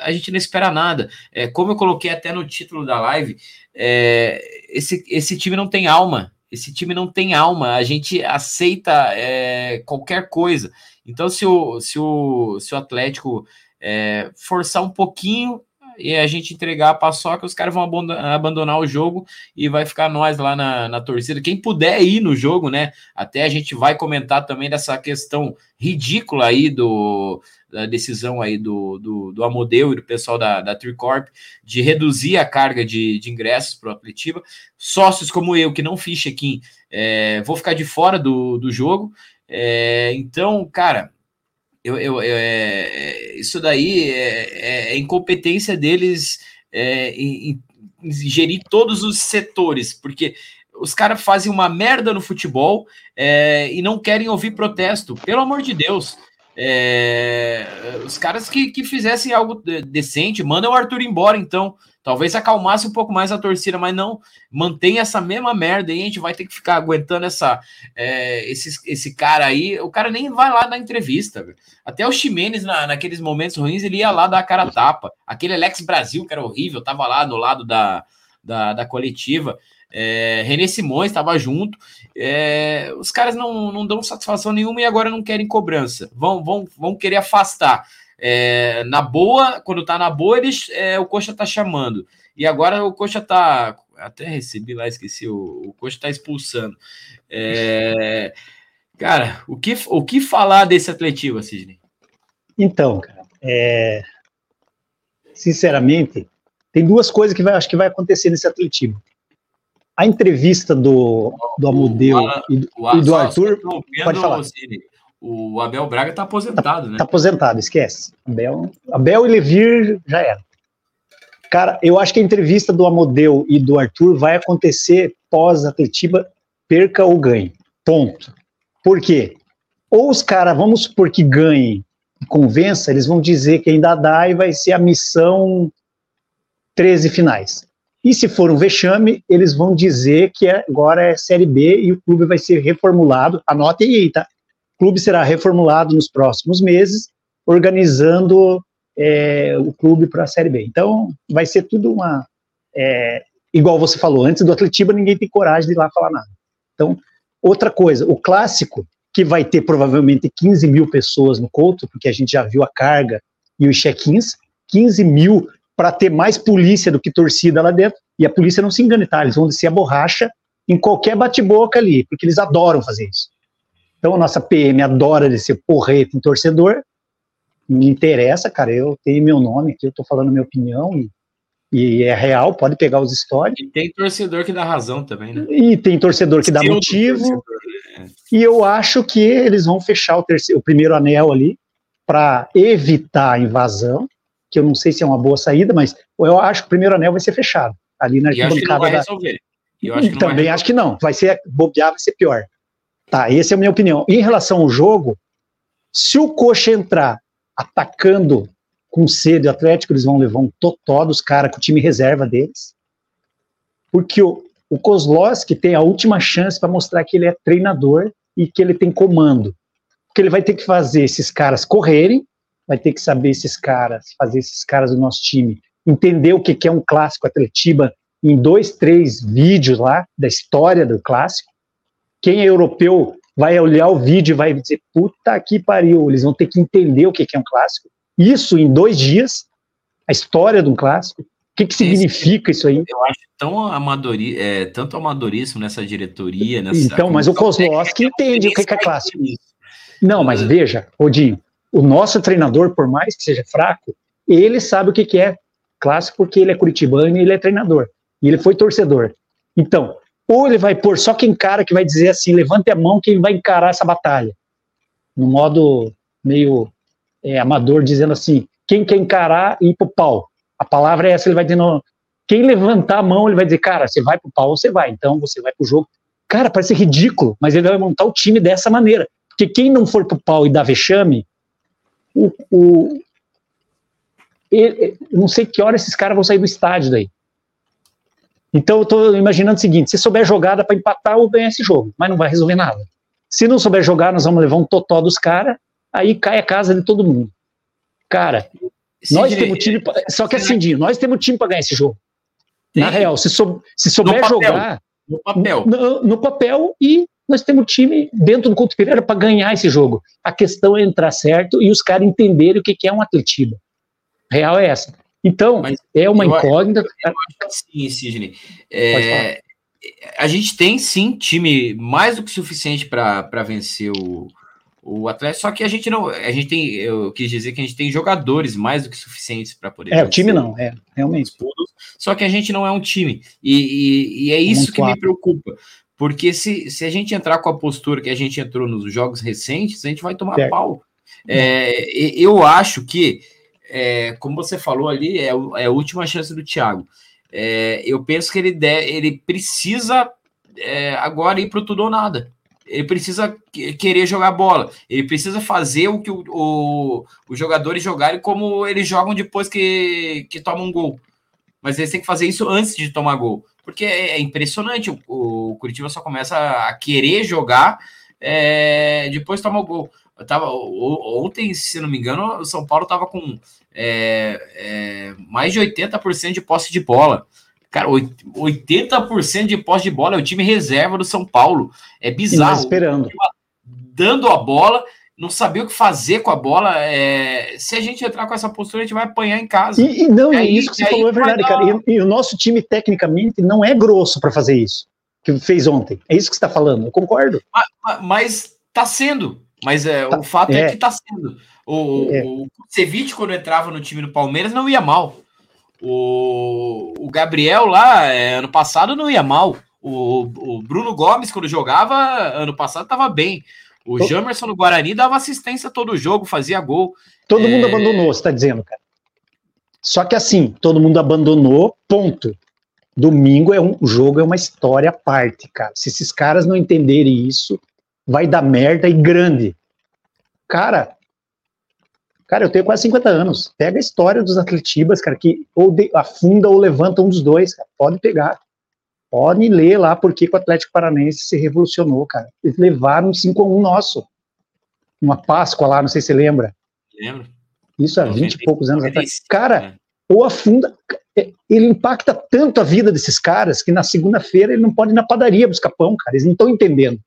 a gente não espera nada. É, como eu coloquei até no título da live, é, esse, esse time não tem alma. Esse time não tem alma, a gente aceita é, qualquer coisa. Então, se o, se o, se o Atlético é, forçar um pouquinho e a gente entregar a paçoca, os caras vão abandonar o jogo e vai ficar nós lá na, na torcida. Quem puder ir no jogo, né? Até a gente vai comentar também dessa questão ridícula aí do, da decisão aí do, do, do Amodeu e do pessoal da, da Tricorp de reduzir a carga de, de ingressos para o Atletiba. Sócios como eu, que não fiz check-in, é, vou ficar de fora do, do jogo. É, então, cara, eu, eu, eu é, isso daí é, é, é incompetência deles é, em, em gerir todos os setores, porque os caras fazem uma merda no futebol é, e não querem ouvir protesto. Pelo amor de Deus. É, os caras que, que fizessem algo decente, mandam o Arthur embora, então. Talvez acalmasse um pouco mais a torcida, mas não mantém essa mesma merda e a gente vai ter que ficar aguentando essa, é, esse, esse cara aí. O cara nem vai lá dar entrevista. Até o Ximenes, na, naqueles momentos ruins, ele ia lá dar a cara tapa. Aquele Alex Brasil, que era horrível, tava lá do lado da, da, da coletiva. É, René Simões estava junto. É, os caras não, não dão satisfação nenhuma e agora não querem cobrança. Vão, vão, vão querer afastar. É, na boa, quando tá na boa, eles, é, o Coxa tá chamando. E agora o Coxa tá. Até recebi lá, esqueci. O, o Coxa tá expulsando. É, cara, o que, o que falar desse atletivo, Sidney? Então, cara, é, sinceramente, tem duas coisas que vai, acho que vai acontecer nesse atletivo a entrevista do, do Amodeu o, e, do, o, e do Arthur. Pode falar. O Abel Braga está aposentado, né? Está aposentado, esquece. Abel, Abel e Levir já era. Cara, eu acho que a entrevista do Amodeu e do Arthur vai acontecer pós-Atletiba, perca ou ganhe. Ponto. Por quê? Ou os caras, vamos supor que ganhem e convença, eles vão dizer que ainda dá e vai ser a missão 13 finais. E se for um vexame, eles vão dizer que agora é Série B e o clube vai ser reformulado. Anotem aí, tá? Clube será reformulado nos próximos meses, organizando é, o clube para a Série B. Então, vai ser tudo uma. É, igual você falou, antes do Atletiba ninguém tem coragem de ir lá falar nada. Então, outra coisa, o clássico, que vai ter provavelmente 15 mil pessoas no Couto, porque a gente já viu a carga e os check-ins, 15 mil para ter mais polícia do que torcida lá dentro, e a polícia não se engane, tá? Eles vão descer a borracha em qualquer bate-boca ali, porque eles adoram fazer isso. Então a nossa PM adora descer porreta em torcedor, me interessa, cara, eu tenho meu nome aqui, eu tô falando minha opinião, e, e é real, pode pegar os stories. E tem torcedor que dá razão também, né? E tem torcedor que dá motivo, né? e eu acho que eles vão fechar o, terceiro, o primeiro anel ali, para evitar a invasão, que eu não sei se é uma boa saída, mas eu acho que o primeiro anel vai ser fechado. Ali na arquibancada da. Acho também acho que não. Vai ser bobear, vai ser pior. Tá, essa é a minha opinião. Em relação ao jogo, se o Coxa entrar atacando com sede o Atlético, eles vão levar um totó dos caras com o time reserva deles. Porque o, o Kozlowski tem a última chance para mostrar que ele é treinador e que ele tem comando. Porque ele vai ter que fazer esses caras correrem, vai ter que saber esses caras, fazer esses caras do nosso time entender o que é um clássico Atletiba em dois, três vídeos lá da história do clássico. Quem é europeu vai olhar o vídeo e vai dizer, puta que pariu, eles vão ter que entender o que é um clássico. Isso em dois dias, a história de um clássico. O que, que significa isso aí? Eu acho tão amadori, é, tanto amadorismo nessa diretoria. Nessa então, mas o Kozlowski entende o que, é clássico. Não, mas veja, Odinho, o nosso treinador, por mais que seja fraco, ele sabe o que, que é clássico porque ele é curitibano e ele é treinador. E ele foi torcedor. Então, ou ele vai pôr só quem cara que vai dizer assim, levante a mão quem vai encarar essa batalha. No modo meio é, amador, dizendo assim, quem quer encarar e ir pro pau. A palavra é essa, ele vai dizendo, quem levantar a mão, ele vai dizer, cara, você vai pro pau ou você vai, então você vai pro jogo. Cara, parece ridículo, mas ele vai montar o time dessa maneira. Porque quem não for pro pau e dar vexame, o, o, ele, não sei que hora esses caras vão sair do estádio daí. Então eu estou imaginando o seguinte: se souber jogada para empatar ou ganhar esse jogo, mas não vai resolver nada. Se não souber jogar, nós vamos levar um totó dos caras, aí cai a casa de todo mundo. Cara, nós temos time. Pra, só que assim, nós temos time para ganhar esse jogo. Na real, se, sou, se souber no jogar. No papel. No, no, papel e nós temos time dentro do Couto Pereira para ganhar esse jogo. A questão é entrar certo e os caras entenderem o que, que é um atletiba. Real é essa. Então, Mas é uma incógnita. Eu, eu acho assim, Sidney. É, a gente tem sim time mais do que suficiente para vencer o, o Atlético, só que a gente não. A gente tem. Eu quis dizer que a gente tem jogadores mais do que suficientes para poder. É, o time não, é, realmente. Só que a gente não é um time. E, e, e é isso que me preocupa. Porque se, se a gente entrar com a postura que a gente entrou nos jogos recentes, a gente vai tomar certo. pau. É, eu acho que, é, como você falou ali, é, é, a última chance do Thiago. É, eu penso que ele, de, ele precisa é, agora ir para tudo ou nada. Ele precisa querer jogar bola. Ele precisa fazer o que o, o, os jogadores jogarem como eles jogam depois que, que tomam um gol. Mas eles têm que fazer isso antes de tomar gol. Porque é, é impressionante. O, o Curitiba só começa a querer jogar é, depois toma o gol. Eu tava, ontem, se não me engano, o São Paulo estava com é, é, mais de 80% de posse de bola. Cara, 80% de posse de bola é o time reserva do São Paulo. É bizarro. esperando. Dando a bola, não saber o que fazer com a bola. É... Se a gente entrar com essa postura, a gente vai apanhar em casa. E, e não, é aí, isso que você falou, é verdade, dar... cara. E, e, o nosso time, tecnicamente, não é grosso para fazer isso. Que fez ontem. É isso que você está falando, eu concordo. Mas, mas tá sendo. Mas é, tá, o fato é. é. que tá sendo. O, é. o Ceviche, quando entrava no time do Palmeiras, não ia mal. O, o Gabriel lá, é, ano passado, não ia mal. O, o Bruno Gomes, quando jogava, ano passado, estava bem. O Jamerson no Guarani dava assistência todo jogo, fazia gol. Todo é... mundo abandonou, você está dizendo, cara. Só que assim, todo mundo abandonou, ponto. Domingo é um o jogo, é uma história à parte, cara. Se esses caras não entenderem isso, vai dar merda e grande. Cara, Cara, eu tenho quase 50 anos. Pega a história dos atletibas, cara, que ou de, afunda ou levanta um dos dois, cara. Pode pegar. Pode ler lá porque o Atlético Paranense se revolucionou, cara. Eles levaram um 5 a 1 nosso. Uma Páscoa lá, não sei se você lembra. Lembro. Isso há 20 e poucos anos atrás. Cara, né? ou afunda. É, ele impacta tanto a vida desses caras que na segunda-feira ele não pode ir na padaria buscar pão, cara. Eles não estão entendendo.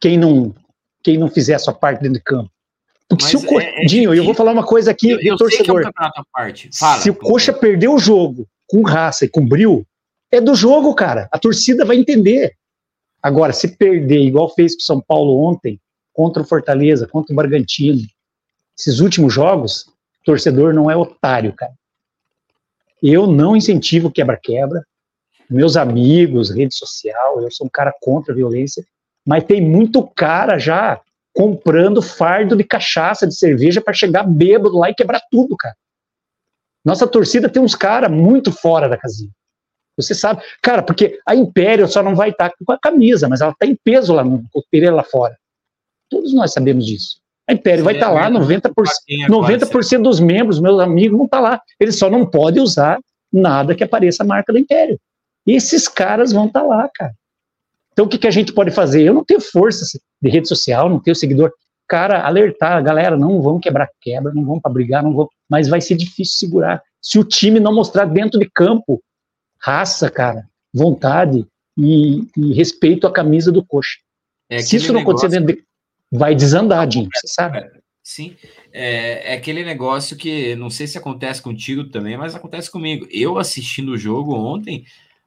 Quem não, quem não fizer a sua parte dentro de campo. Porque Mas se o é, é Dinho, eu vou falar uma coisa aqui, eu, eu torcedor. É um parte. Fala, se o Coxa perder o jogo com raça e com bril, é do jogo, cara. A torcida vai entender. Agora, se perder, igual fez com o São Paulo ontem, contra o Fortaleza, contra o Bragantino, esses últimos jogos, o torcedor não é otário, cara. Eu não incentivo quebra-quebra. Meus amigos, rede social, eu sou um cara contra a violência, mas tem muito cara já comprando fardo de cachaça, de cerveja para chegar bêbado lá e quebrar tudo, cara. Nossa torcida tem uns caras muito fora da casinha. Você sabe, cara, porque a Império só não vai estar tá com a camisa, mas ela está em peso lá no coqueiro lá fora. Todos nós sabemos disso. A Império Sim, vai estar tá lá, 90%, 90 dos membros, meus amigos, vão estar tá lá. Eles só não podem usar nada que apareça a marca da Império. E esses caras vão estar tá lá, cara. Então, o que, que a gente pode fazer? Eu não tenho força de rede social, não tenho seguidor. Cara, alertar, galera, não vão quebrar quebra, não vão para brigar, não vão, mas vai ser difícil segurar. Se o time não mostrar dentro de campo raça, cara, vontade e, e respeito à camisa do coxa. É Se isso não acontecer dentro de vai desandar, Jim, você sabe? É, sim, é, é, aquele negócio que não sei se acontece contigo também, mas acontece comigo. Eu assistindo o jogo ontem,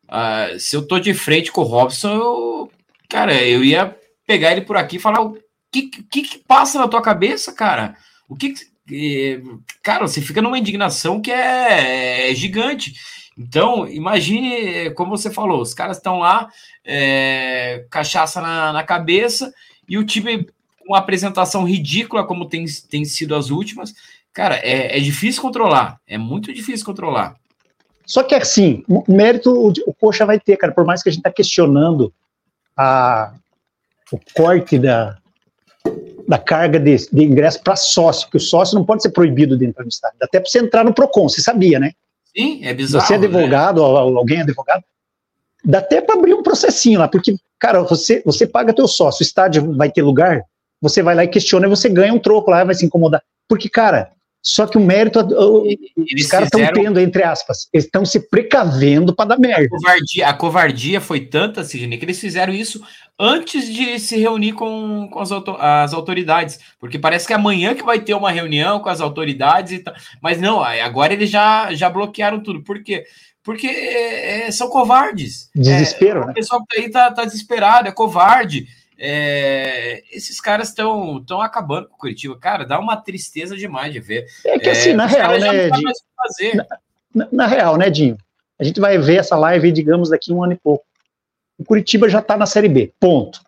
uh, se eu tô de frente com o Robson, eu, cara, eu ia pegar ele por aqui e falar o que, que, que passa na tua cabeça, cara? O que, que cara, você fica numa indignação que é, é gigante. Então, imagine, como você falou, os caras estão lá, é, cachaça na, na, cabeça, e o time uma apresentação ridícula, como tem, tem sido as últimas. Cara, é, é difícil controlar, é muito difícil controlar. Só que assim, o mérito o, o Coxa vai ter, cara, por mais que a gente tá questionando a, o corte da, da carga de, de ingresso para sócio, porque o sócio não pode ser proibido de entrar no estádio. Até para você entrar no PROCON, você sabia, né? Sim, é bizarro. Você é advogado, né? alguém é advogado, dá até para abrir um processinho lá, porque, cara, você, você paga teu sócio, o estádio vai ter lugar, você vai lá e questiona e você ganha um troco lá, vai se incomodar. Porque, cara, só que o mérito, eles os caras estão fizeram... tendo, entre aspas, eles estão se precavendo para dar merda. A covardia, a covardia, foi tanta, Sidney, que eles fizeram isso antes de se reunir com, com as, as, autoridades. Porque parece que amanhã que vai ter uma reunião com as autoridades e tal. Mas não, agora eles já, já bloquearam tudo. Por quê? Porque é, é são covardes. Desespero, é, né? O pessoal que tá aí tá, tá desesperado, é covarde. É, esses caras estão tão acabando com o Curitiba. Cara, dá uma tristeza demais de ver. É que assim, é, na real, né, Dinho? Na, na, real, né, Dinho? A gente vai ver essa live, digamos, daqui um ano e pouco. O Curitiba já está na Série B, ponto.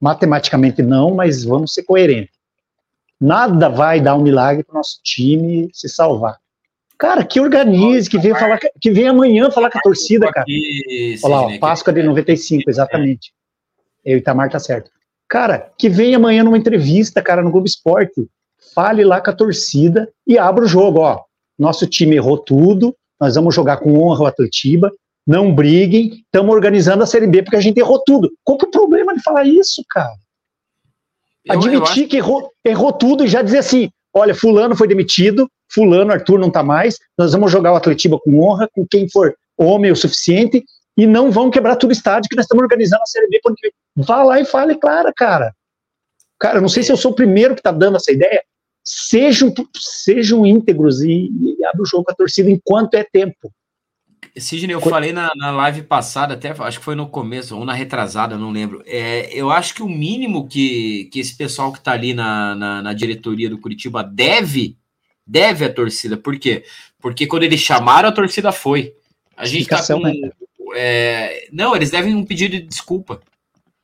Matematicamente não, mas vamos ser coerentes. Nada vai dar um milagre para o nosso time se salvar. Cara, que organize, que venha falar, que venha amanhã falar com a torcida, cara. Olha lá, ó, Páscoa de 95, exatamente. É, o Itamar tá certo. Cara, que venha amanhã numa entrevista, cara, no Globo Esporte. Fale lá com a torcida e abra o jogo, ó. Nosso time errou tudo, nós vamos jogar com honra o Atletiba, não briguem, estamos organizando a Série B porque a gente errou tudo. Qual que é o problema de falar isso, cara? Admitir eu que errou, errou tudo e já dizer assim, olha, fulano foi demitido, fulano, Arthur não tá mais, nós vamos jogar o Atletiba com honra, com quem for homem o suficiente, e não vão quebrar todo o estádio que nós estamos organizando a Série B. Porque vá lá e fale, claro, cara. Cara, não sei se eu sou o primeiro que está dando essa ideia. Sejam, sejam íntegros e, e abra o jogo com a torcida enquanto é tempo. Sidney, eu falei na, na live passada, até acho que foi no começo, ou na retrasada, não lembro. É, eu acho que o mínimo que, que esse pessoal que está ali na, na, na, diretoria do Curitiba deve, deve a torcida. Por quê? Porque quando eles chamaram, a torcida foi. A gente está com, né? É, não, eles devem um pedido de desculpa.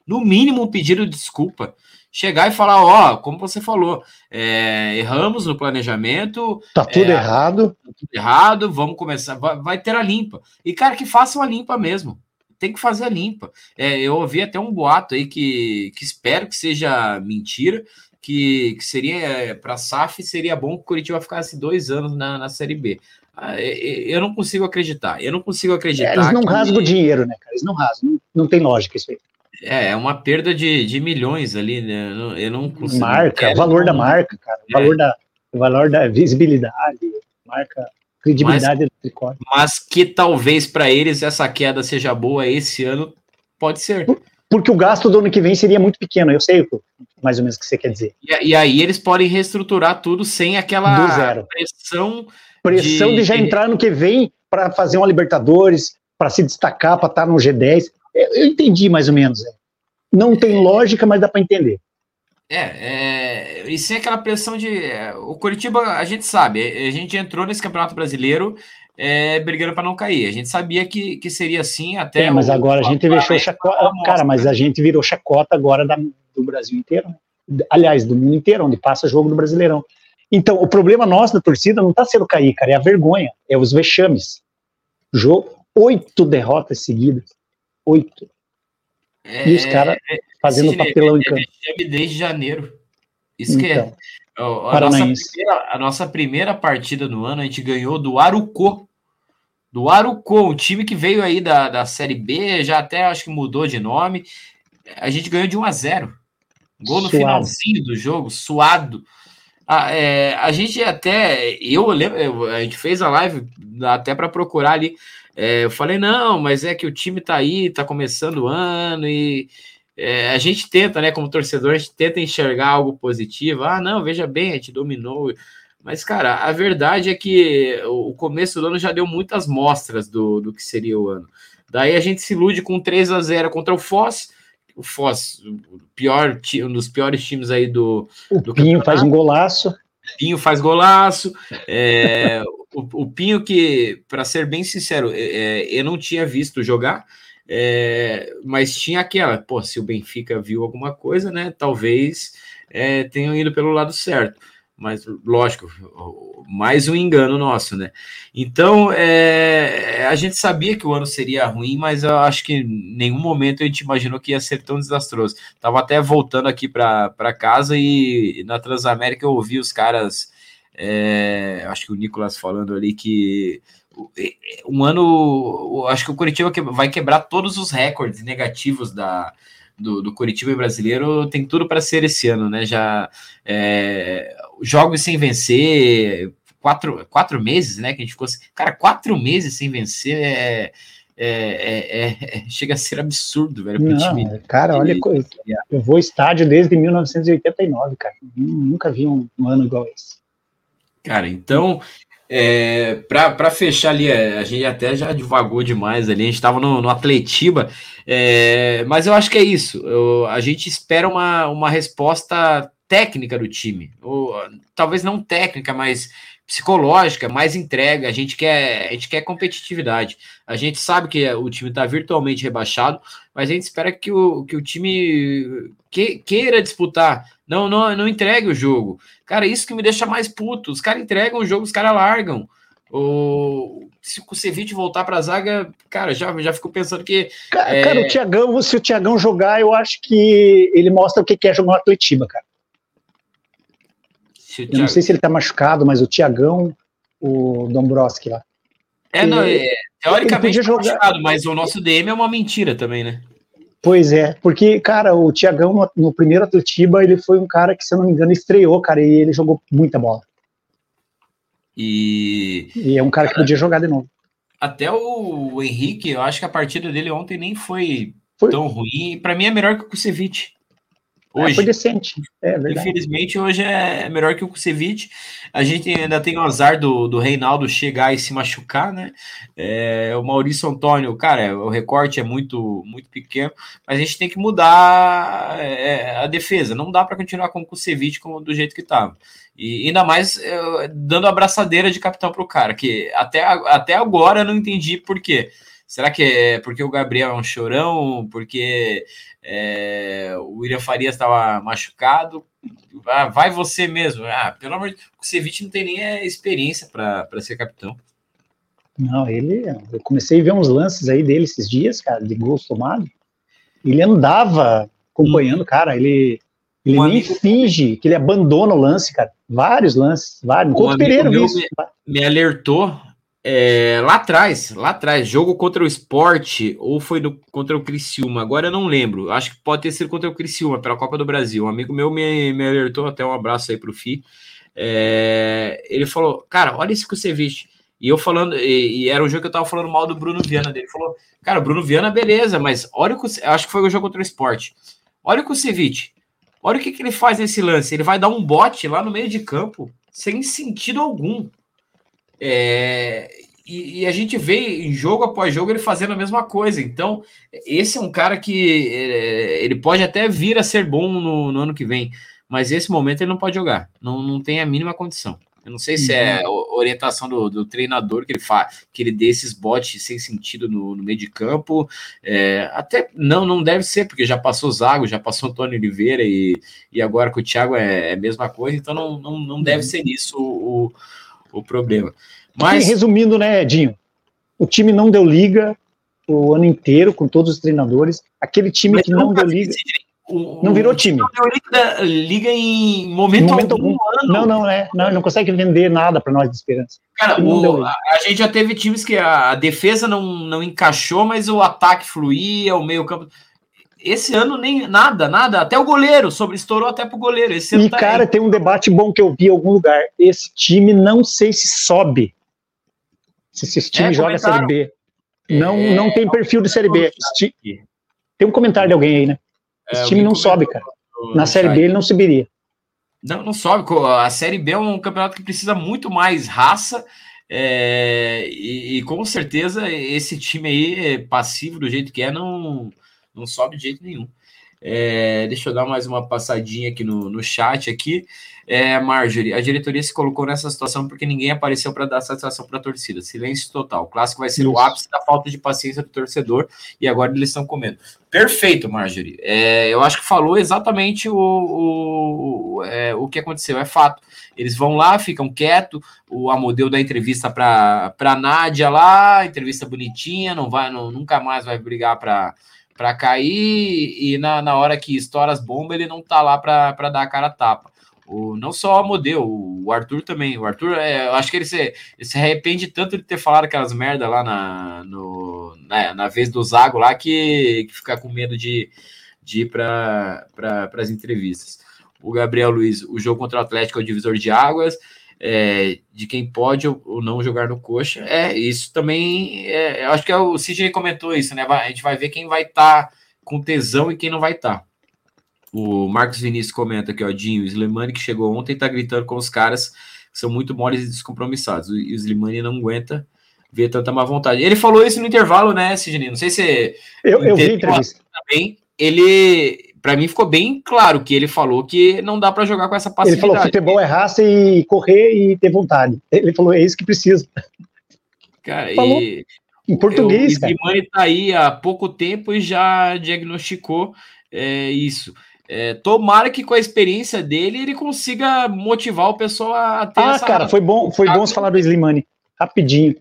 No mínimo, um pedido de desculpa. Chegar e falar, ó, como você falou, é, erramos no planejamento. Tá tudo é, errado. Tá tudo errado, vamos começar. Vai, vai, ter a limpa. E, cara, que façam a limpa mesmo. Tem que fazer a limpa. É, eu ouvi até um boato aí que, que espero que seja mentira, que, que seria é, para a SAF seria bom que o Curitiba ficasse dois anos na, na Série B. Ah, eu não consigo acreditar. Eu não consigo acreditar. É, eles não que... rasgam o dinheiro, né, cara? Eles não rasgam. Não, não tem lógica isso aí. É, é uma perda de, de milhões ali, né? Eu não consigo. Marca, o valor da marca, cara. O é. valor, da, o valor da visibilidade, marca, credibilidade mas, do tricolor. Mas que talvez para eles essa queda seja boa esse ano, pode ser. Porque o gasto do ano que vem seria muito pequeno, eu sei mais ou menos o que você quer dizer. E, e aí eles podem reestruturar tudo sem aquela pressão. Pressão de, de já entrar no que vem para fazer uma Libertadores, para se destacar, para estar tá no G10. Eu entendi mais ou menos. É. Não tem lógica, mas dá para entender. É, é, e sem aquela pressão de. É, o Curitiba, a gente sabe, a gente entrou nesse Campeonato Brasileiro é, brigando para não cair. A gente sabia que, que seria assim até. É, mas o, agora a gente deixou chacota. Cara, mas a gente virou chacota agora da, do Brasil inteiro. Né? Aliás, do mundo inteiro, onde passa jogo do Brasileirão. Então, o problema nosso da torcida não está sendo cair, cara, é a vergonha, é os vexames. Jogo, oito derrotas seguidas. Oito. É, e os caras é, fazendo papelão em campo. Desde janeiro. Isso então, que é. Então, a nossa, primeira, a nossa, primeira, partida no ano, a gente ganhou do Arucô. Do Arucô, um time que veio aí da, da Série B, já até acho que mudou de nome. A gente ganhou de 1 a 0 Gol no suado. finalzinho do jogo, suado. A, é, a gente até, eu lembro, a gente fez a live até para procurar ali é, eu falei, não, mas é que o time tá aí, tá começando o ano e é, a gente tenta, né, como torcedor, a gente tenta enxergar algo positivo. Ah, não, veja bem, a gente dominou. Mas, cara, a verdade é que o começo do ano já deu muitas mostras do, do que seria o ano. Daí a gente se ilude com 3 a 0 contra o Foz. O Foz, o pior, um dos piores times aí do. O do Pinho faz um golaço. Pinho faz golaço. É, o, o, Pinho, que, para ser bem sincero, é, é, eu não tinha visto jogar, é, mas tinha aquela, pô, se o Benfica viu alguma coisa, né? Talvez é, tenham ido pelo lado certo. Mas, lógico, mais um engano nosso, né? Então, é, a gente sabia que o ano seria ruim, mas eu acho que em nenhum momento a gente imaginou que ia ser tão desastroso. Tava até voltando aqui para casa e na Transamérica eu ouvi os caras é, acho que o Nicolas falando ali que um ano, acho que o Curitiba vai quebrar todos os recordes negativos da, do, do Curitiba brasileiro, tem tudo para ser esse ano, né? Já é, jogos sem vencer, quatro, quatro meses, né? Que a gente ficou, cara, quatro meses sem vencer é, é, é, é chega a ser absurdo, velho. Não, time, cara, olha, eu vou estádio desde 1989, cara. Nunca vi um, um ano igual esse. Cara, então, é, para fechar ali, é, a gente até já divagou demais ali, a gente estava no, no Atletiba, é, mas eu acho que é isso. Eu, a gente espera uma, uma resposta técnica do time, ou, talvez não técnica, mas psicológica, mais entrega. A gente quer, a gente quer competitividade. A gente sabe que o time está virtualmente rebaixado, mas a gente espera que o, que o time que, queira disputar. Não, não, não entregue o jogo. Cara, isso que me deixa mais puto. Os caras entregam o jogo, os caras largam. O, se o Ceviche voltar para a zaga, cara, já, já fico pensando que. Cara, é... cara, o Tiagão, se o Tiagão jogar, eu acho que ele mostra o que é jogar no Atletiba, cara. Eu Thiago... não sei se ele tá machucado, mas o Tiagão, o Dombrowski lá. É, não, é, teoricamente tá jogar... machucado, mas o nosso DM é uma mentira também, né? Pois é, porque, cara, o Tiagão no, no, primeiro Atletiba, ele foi um cara que, se eu não me engano, estreou, cara, e ele jogou muita bola. E, e é um cara, cara que podia jogar de novo. Até o Henrique, eu acho que a partida dele ontem nem foi, foi. tão ruim. Para mim é melhor que o Kusevich. É, hoje. É, foi decente. É, Infelizmente, hoje é melhor que o Kusevich. A gente ainda tem o azar do, do Reinaldo chegar e se machucar, né? É, o Maurício Antônio, cara, o recorte é muito, muito pequeno, mas a gente tem que mudar é, a defesa. Não dá para continuar com o Kusevich como, do jeito que estava. E ainda mais é, dando a abraçadeira de capitão para o cara, que até, até agora eu não entendi por quê. Será que é porque o Gabriel é um chorão? Porque é, o William Farias estava machucado? Ah, vai você mesmo. Ah, pelo amor de Deus, o Ceviche não tem nem a experiência para ser capitão. Não, ele. Eu comecei a ver uns lances aí dele esses dias, cara, de gols tomados. Ele andava acompanhando, hum. cara. Ele Ele um nem amigo... finge que ele abandona o lance, cara. Vários lances, vários. Um Pereira viu. Me, me alertou é, lá atrás, lá atrás, jogo contra o Esporte, ou foi do, contra o Criciúma, agora eu não lembro. Acho que pode ter sido contra o Criciúma, pela Copa do Brasil. Um amigo meu me, me alertou, até um abraço aí pro Fi. É, ele falou, cara, olha você viste. E eu falando, e, e, era um jogo que eu tava falando mal do Bruno Viana. Ele falou, cara, Bruno Viana, beleza, mas olha o. Acho que foi o jogo contra o esporte. Olha o Kusevich. Olha o que, que ele faz nesse lance. Ele vai dar um bote lá no meio de campo, sem sentido algum. É, e, e, a gente vê em jogo após jogo ele fazendo a mesma coisa. Então, esse é um cara que é, ele pode até vir a ser bom no, no ano que vem, mas esse momento ele não pode jogar. Não, não tem a mínima condição. Eu não sei se é uhum. orientação do, do, treinador que ele faz, que ele dê esses botes sem sentido no, no meio de campo. É, até não, não deve ser, porque já passou Zago, já passou Antônio Oliveira e, e agora com o Thiago é, é a mesma coisa, então não, não, não deve uhum. ser isso o, o problema. Mas resumindo, né, Edinho? O time não deu liga o ano inteiro com todos os treinadores. Aquele time que não deu liga. O, não virou time. Não liga, liga em momento, momento algum. algum. Não, não, é. Não, não consegue vender nada para nós de esperança. Cara, o, a, a, gente já teve times que a, a, defesa não, não encaixou, mas o ataque fluía, o meio-campo. Esse ano nem nada, nada. Até o goleiro sobre estourou até pro goleiro. Esse e, tá cara, aí. tem um debate bom que eu vi em algum lugar. Esse time não sei se sobe. Se esse time é, joga a Série B. Não, é, não tem perfil de Série B. Tem um comentário de alguém aí, né? Esse é, time não sobe, cara. Na Série B ele não subiria. Não, não sobe. A Série B é um campeonato que precisa muito mais raça. É, e, e, com certeza esse time aí, passivo do jeito que é, não, não sobe de jeito nenhum. É, deixa eu dar mais uma passadinha aqui no, no chat aqui. É, Marjorie, a diretoria se colocou nessa situação porque ninguém apareceu para dar satisfação para a torcida. Silêncio total. O clássico vai ser o ápice da falta de paciência do torcedor e agora eles estão comendo. Perfeito, Marjorie. É, eu acho que falou exatamente o, o, é, o que aconteceu. É fato. Eles vão lá, ficam quietos. O Amodeu dá entrevista para a Nádia lá, entrevista bonitinha, não vai, não, nunca mais vai brigar para para cair e na, na hora que estoura as bombas ele não tá lá para dar a cara a tapa. O, não só o Modelo, o Arthur também. O Arthur, é, eu acho que ele se, ele se arrepende tanto de ter falado aquelas merda lá na, no, na, na vez do Zago lá que, que fica com medo de, de ir para pra, as entrevistas. O Gabriel Luiz, o jogo contra o Atlético é o divisor de águas é, de quem pode ou não jogar no coxa. É, isso também. É, eu acho que é o Sidney comentou isso, né? A gente vai ver quem vai estar tá com tesão e quem não vai estar. Tá. O Marcos Vinícius comenta aqui, ó, Dinho, o Slimani que chegou ontem tá gritando com os caras que são muito moles e descompromissados. E o Slimani não aguenta ver tanta má vontade. Ele falou isso no intervalo, né, Sidney? Não sei se. Eu, eu vi a entrevista. Também. Ele para mim ficou bem claro que ele falou que não dá para jogar com essa passividade. Ele falou futebol é raça e correr e ter vontade. Ele falou é isso que precisa. Cara, falou. e em português, o Gimani tá aí há pouco tempo e já diagnosticou é, isso. É, tomara que com a experiência dele ele consiga motivar o pessoal a ter ah, essa... cara, foi bom, foi bom você falar do Slimani. Rapidinho.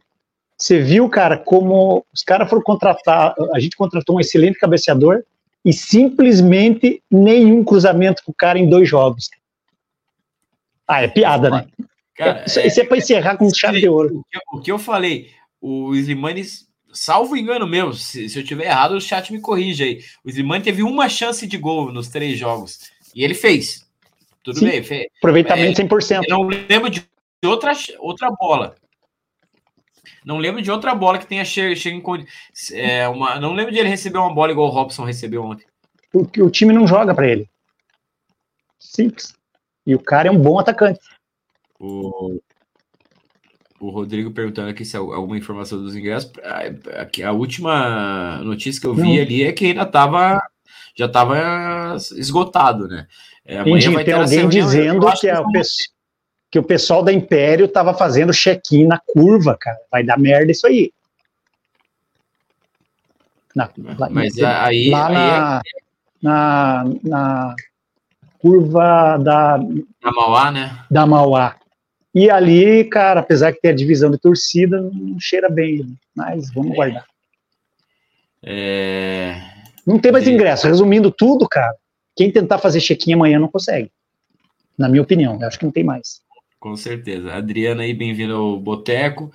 Você viu, cara, como os caras foram contratar, a gente contratou um excelente cabeceador, e simplesmente nenhum cruzamento com o cara em dois jogos. Ah, é piada, né? Cara, isso, é, isso é para encerrar com chave de ouro. O que, o que, eu falei, o Slimani, salvo engano meu, se, se eu tiver errado, o chat me corrige aí. O Slimani teve uma chance de gol nos três jogos e ele fez. Tudo Sim, bem, fez. Aproveitamento é, 100%. Eu não lembro de outra, outra bola. Não lembro de outra bola que tenha chego, chego em é, uma. Não lembro de ele receber uma bola igual o Robson recebeu ontem. Porque o time não joga para ele. Simples. E o cara é um bom atacante. O, o Rodrigo perguntando aqui se é alguma informação dos ingressos. A, a última notícia que eu vi não. ali é que ainda estava já estava esgotado, né? É, Entendi, vai ter alguém dizendo que, que, é o pessoal que o pessoal da Império tava fazendo check-in na curva, cara. Vai dar merda isso aí. Na, lá, Mas aí, lá aí na, é... na, na, curva da. Da Mauá, né? Da Mauá. E ali, cara, apesar que tem a divisão de torcida, não cheira bem. Mas vamos é. guardar. É... Não tem mais ingresso. Resumindo tudo, cara, quem tentar fazer check-in amanhã não consegue. Na minha opinião, eu acho que não tem mais. Com certeza. Adriana aí, bem-vindo ao Boteco.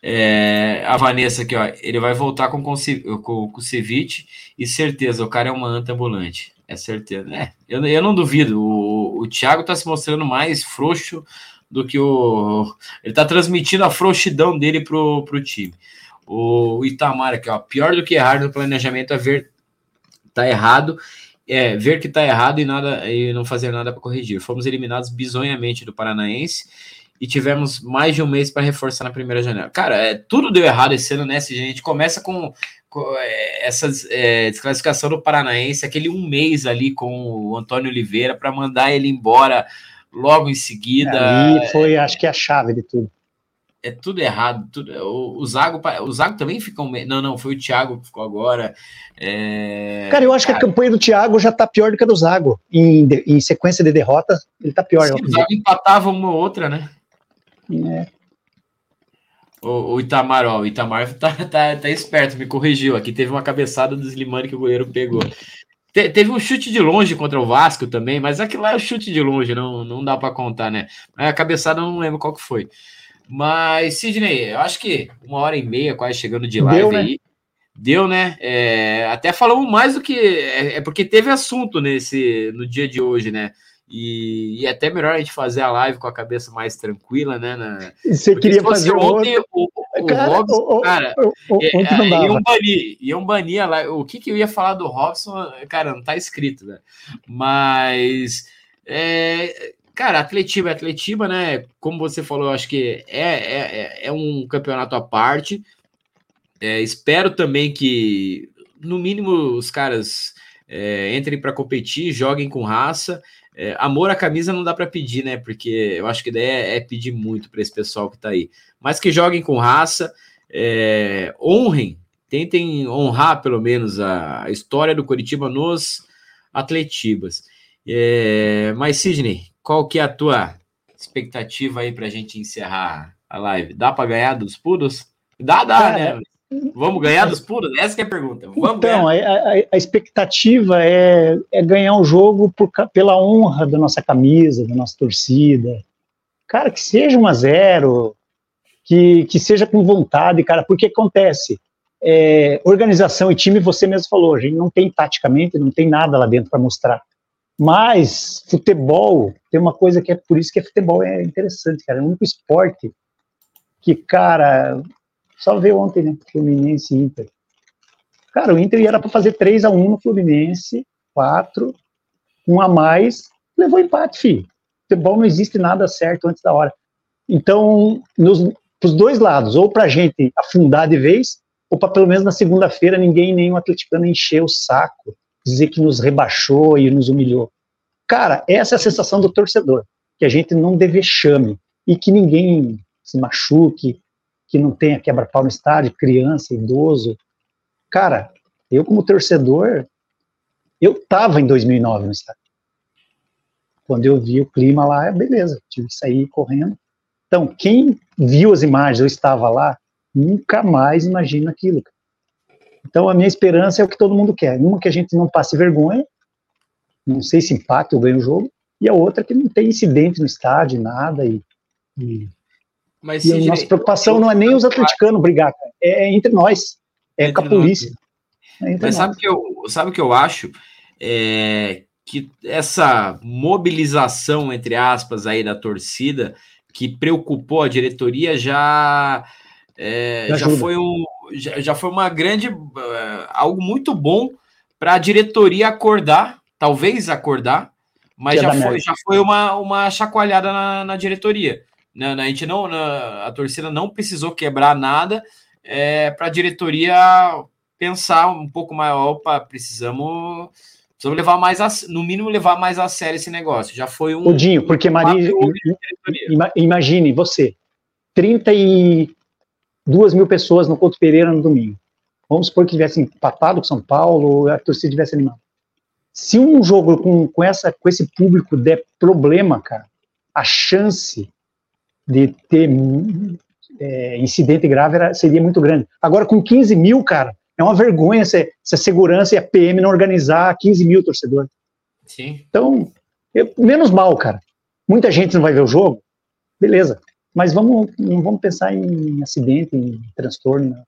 É, a Vanessa aqui, ó, ele vai voltar com, com, com o Ceviche e certeza, o cara é uma anta ambulante. É certeza. É, eu, eu não duvido. O, o Thiago tá se mostrando mais frouxo do que o. Ele tá transmitindo a frouxidão dele pro, pro time. O Itamar aqui, ó, pior do que errar no planejamento é ver tá errado é, ver que está errado e nada e não fazer nada para corrigir. Fomos eliminados bizonhamente do Paranaense e tivemos mais de um mês para reforçar na primeira janela. Cara, é, tudo deu errado esse ano, né? A gente começa com, com é, essa é, desclassificação do Paranaense, aquele um mês ali com o Antônio Oliveira para mandar ele embora logo em seguida. Ali foi, acho que, a chave de tudo é tudo errado. Tudo, o, o, Zago, o Zago também ficou. Não, não, foi o Thiago que ficou agora. É... Cara, eu acho Cara, que a campanha do Thiago já tá pior do que a do Zago. Em, em sequência de derrota, ele tá pior. Sim, o Zago empatava uma ou outra, né? É. O, o, Itamar, ó, o Itamar tá, tá, tá esperto, me corrigiu. Aqui teve uma cabeçada do Slimani que o goleiro pegou. Te, teve um chute de longe contra o Vasco também, mas aquilo lá é o chute de longe, não, não dá para contar, né? A cabeçada eu não lembro qual que foi. Mas, Sidney, eu acho que uma hora e meia, quase chegando de live Deu, né? aí. Deu, né? É, até falamos mais do que. É, é, porque teve assunto nesse no dia de hoje, né? E, e é até melhor a gente fazer a live com a cabeça mais tranquila, né? Na... Você porque queria fazer ontem, outro... o, o, cara, Robson, o, cara, o, é, iam banir, iam banir a live. O que, que eu ia falar do Robson, cara, não tá escrito, né? Mas. É, Cara, Atletiba é Atletiba, né? Como você falou, eu acho que é, é, é, é um campeonato à parte. É, espero também que, no mínimo, os caras é, entrem para competir, joguem com raça. É, amor à camisa não dá para pedir, né? Porque eu acho que ideia é, é pedir muito para esse pessoal que está aí. Mas que joguem com raça, é, honrem, tentem honrar pelo menos a, história do Curitiba nos Atletibas. Mas, Sidney, qual que é a tua expectativa aí para a gente encerrar a live? Dá para ganhar dos puros? Dá, dá, né? Vamos ganhar dos puros? Essa é a pergunta. Vamos então, a, a, a, expectativa é, é ganhar o um jogo por, pela honra da nossa camisa, da nossa torcida. Cara, que seja um a zero, que, que seja com vontade, cara, porque acontece. É, organização e time, você mesmo falou, a gente não tem taticamente, não tem nada lá dentro para mostrar. Mas futebol tem uma coisa que é por isso que futebol é interessante, cara. É o único esporte que, cara, só ver ontem, né? Fluminense e Inter. Cara, o Inter era para fazer 3 a 1 no Fluminense, 4, um a mais, levou empate, filho. Futebol não existe nada certo antes da hora. Então, nos os dois lados, ou para a gente afundar de vez, ou para pelo menos na segunda-feira ninguém, o atleticano, encher o saco dizer que nos rebaixou e nos humilhou. Cara, essa é a sensação do torcedor, que a gente não deve chame e que ninguém se machuque, que não tenha quebra-pau no estádio, criança, idoso. Cara, eu como torcedor, eu tava em 2009 no estádio. Quando eu vi o clima lá, beleza, tive que sair correndo. Então, quem viu as imagens, eu estava lá, nunca mais imagina aquilo. Cara. Então, a minha esperança é o que todo mundo quer. Uma que a gente não passe vergonha, não sei se empate ou ganha o jogo, e a outra que não tem incidente no estádio, nada, e, e, Mas, e a nossa preocupação não é nem os atleticanos brigar, cara, é entre nós, é entre com a polícia. É Mas sabe o que eu, sabe que eu acho? É, que essa mobilização, entre aspas, aí da torcida, que preocupou a diretoria, já, é, já foi um, já, já foi uma grande. Uh, algo muito bom para a diretoria acordar, talvez acordar, mas já foi, já foi uma, uma chacoalhada na, na diretoria. Na, na, a gente não, na, a torcida não precisou quebrar nada é, para a diretoria pensar um pouco mais, opa, precisamos, precisamos levar mais, a, no mínimo levar mais a sério esse negócio. Já foi um. Odinho, porque Maria, imagine você, 30 e duas mil pessoas no Couto Pereira no domingo. Vamos supor que tivesse empatado com São Paulo, a torcida tivesse animado. Se um jogo com, com, essa, com esse público der problema, cara, a chance de ter é, incidente grave era, seria muito grande. Agora, com 15 mil, cara, é uma vergonha se, se a segurança e a PM não organizar 15 mil torcedores. Sim. Então, eu, menos mal, cara. Muita gente não vai ver o jogo, beleza. Mas vamos, não vamos pensar em acidente, em transtorno. Né?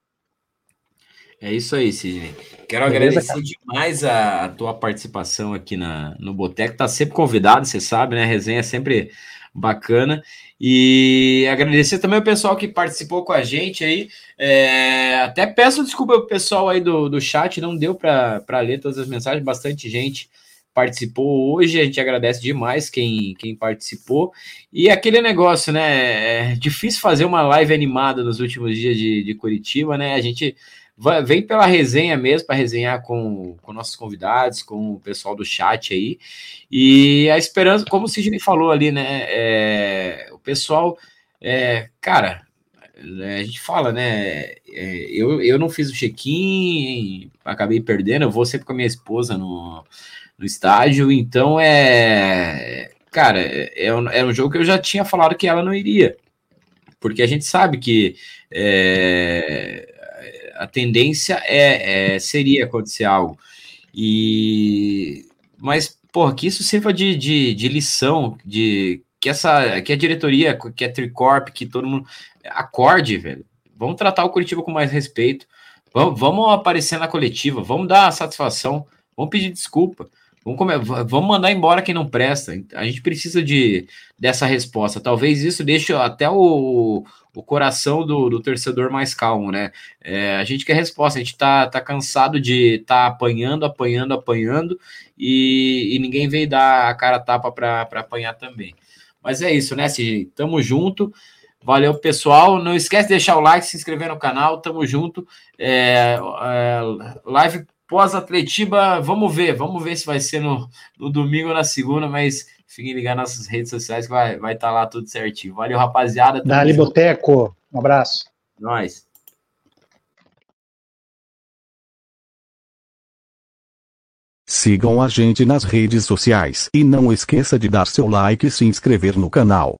É isso aí, Sidney. Quero beleza, agradecer cara? demais a, a, tua participação aqui na, no Boteco. Tá sempre convidado, você sabe, né? A resenha é sempre bacana. E agradecer também o pessoal que participou com a gente aí. É, até peço desculpa ao pessoal aí do, do chat, não deu para ler todas as mensagens, bastante gente participou hoje, a gente agradece demais quem, quem participou. E aquele negócio, né? É difícil fazer uma live animada nos últimos dias de, de Curitiba, né? A gente vai, vem pela resenha mesmo, para resenhar com, com nossos convidados, com o pessoal do chat aí. E a esperança, como o Sidney falou ali, né? É, o pessoal, é, cara, é, a gente fala, né? É, eu, eu não fiz o check-in, acabei perdendo. Eu vou sempre com a minha esposa no, no estádio. Então é. Cara, é, é, é um jogo que eu já tinha falado que ela não iria. Porque a gente sabe que é, a tendência é, é, seria acontecer algo. E mas, porra, que isso sirva de, de, de, lição, de que essa que a diretoria, que a Tricorp, que todo mundo acorde, velho. Vamos tratar o Curitiba com mais respeito. Vamos, vamos aparecer na coletiva, vamos dar satisfação, vamos pedir desculpa. Vamos, comer, vamos mandar embora quem não presta. A gente precisa de dessa resposta. Talvez isso deixe até o, o coração do, do torcedor mais calmo, né? É, a gente quer resposta, a gente tá, tá cansado de estar tá apanhando, apanhando, apanhando e, e ninguém veio dar a cara tapa para apanhar também. Mas é isso, né, Cidney? Tamo junto. Valeu, pessoal. Não esquece de deixar o like, se inscrever no canal. Tamo junto. É, é, live Pós-Atletiba, vamos ver, vamos ver se vai ser no, no domingo ou na segunda, mas fiquem ligados nas redes sociais que vai estar vai tá lá tudo certinho. Valeu, rapaziada. Dali Boteco, um abraço. Nós. Sigam a gente nas redes sociais e não esqueça de dar seu like e se inscrever no canal.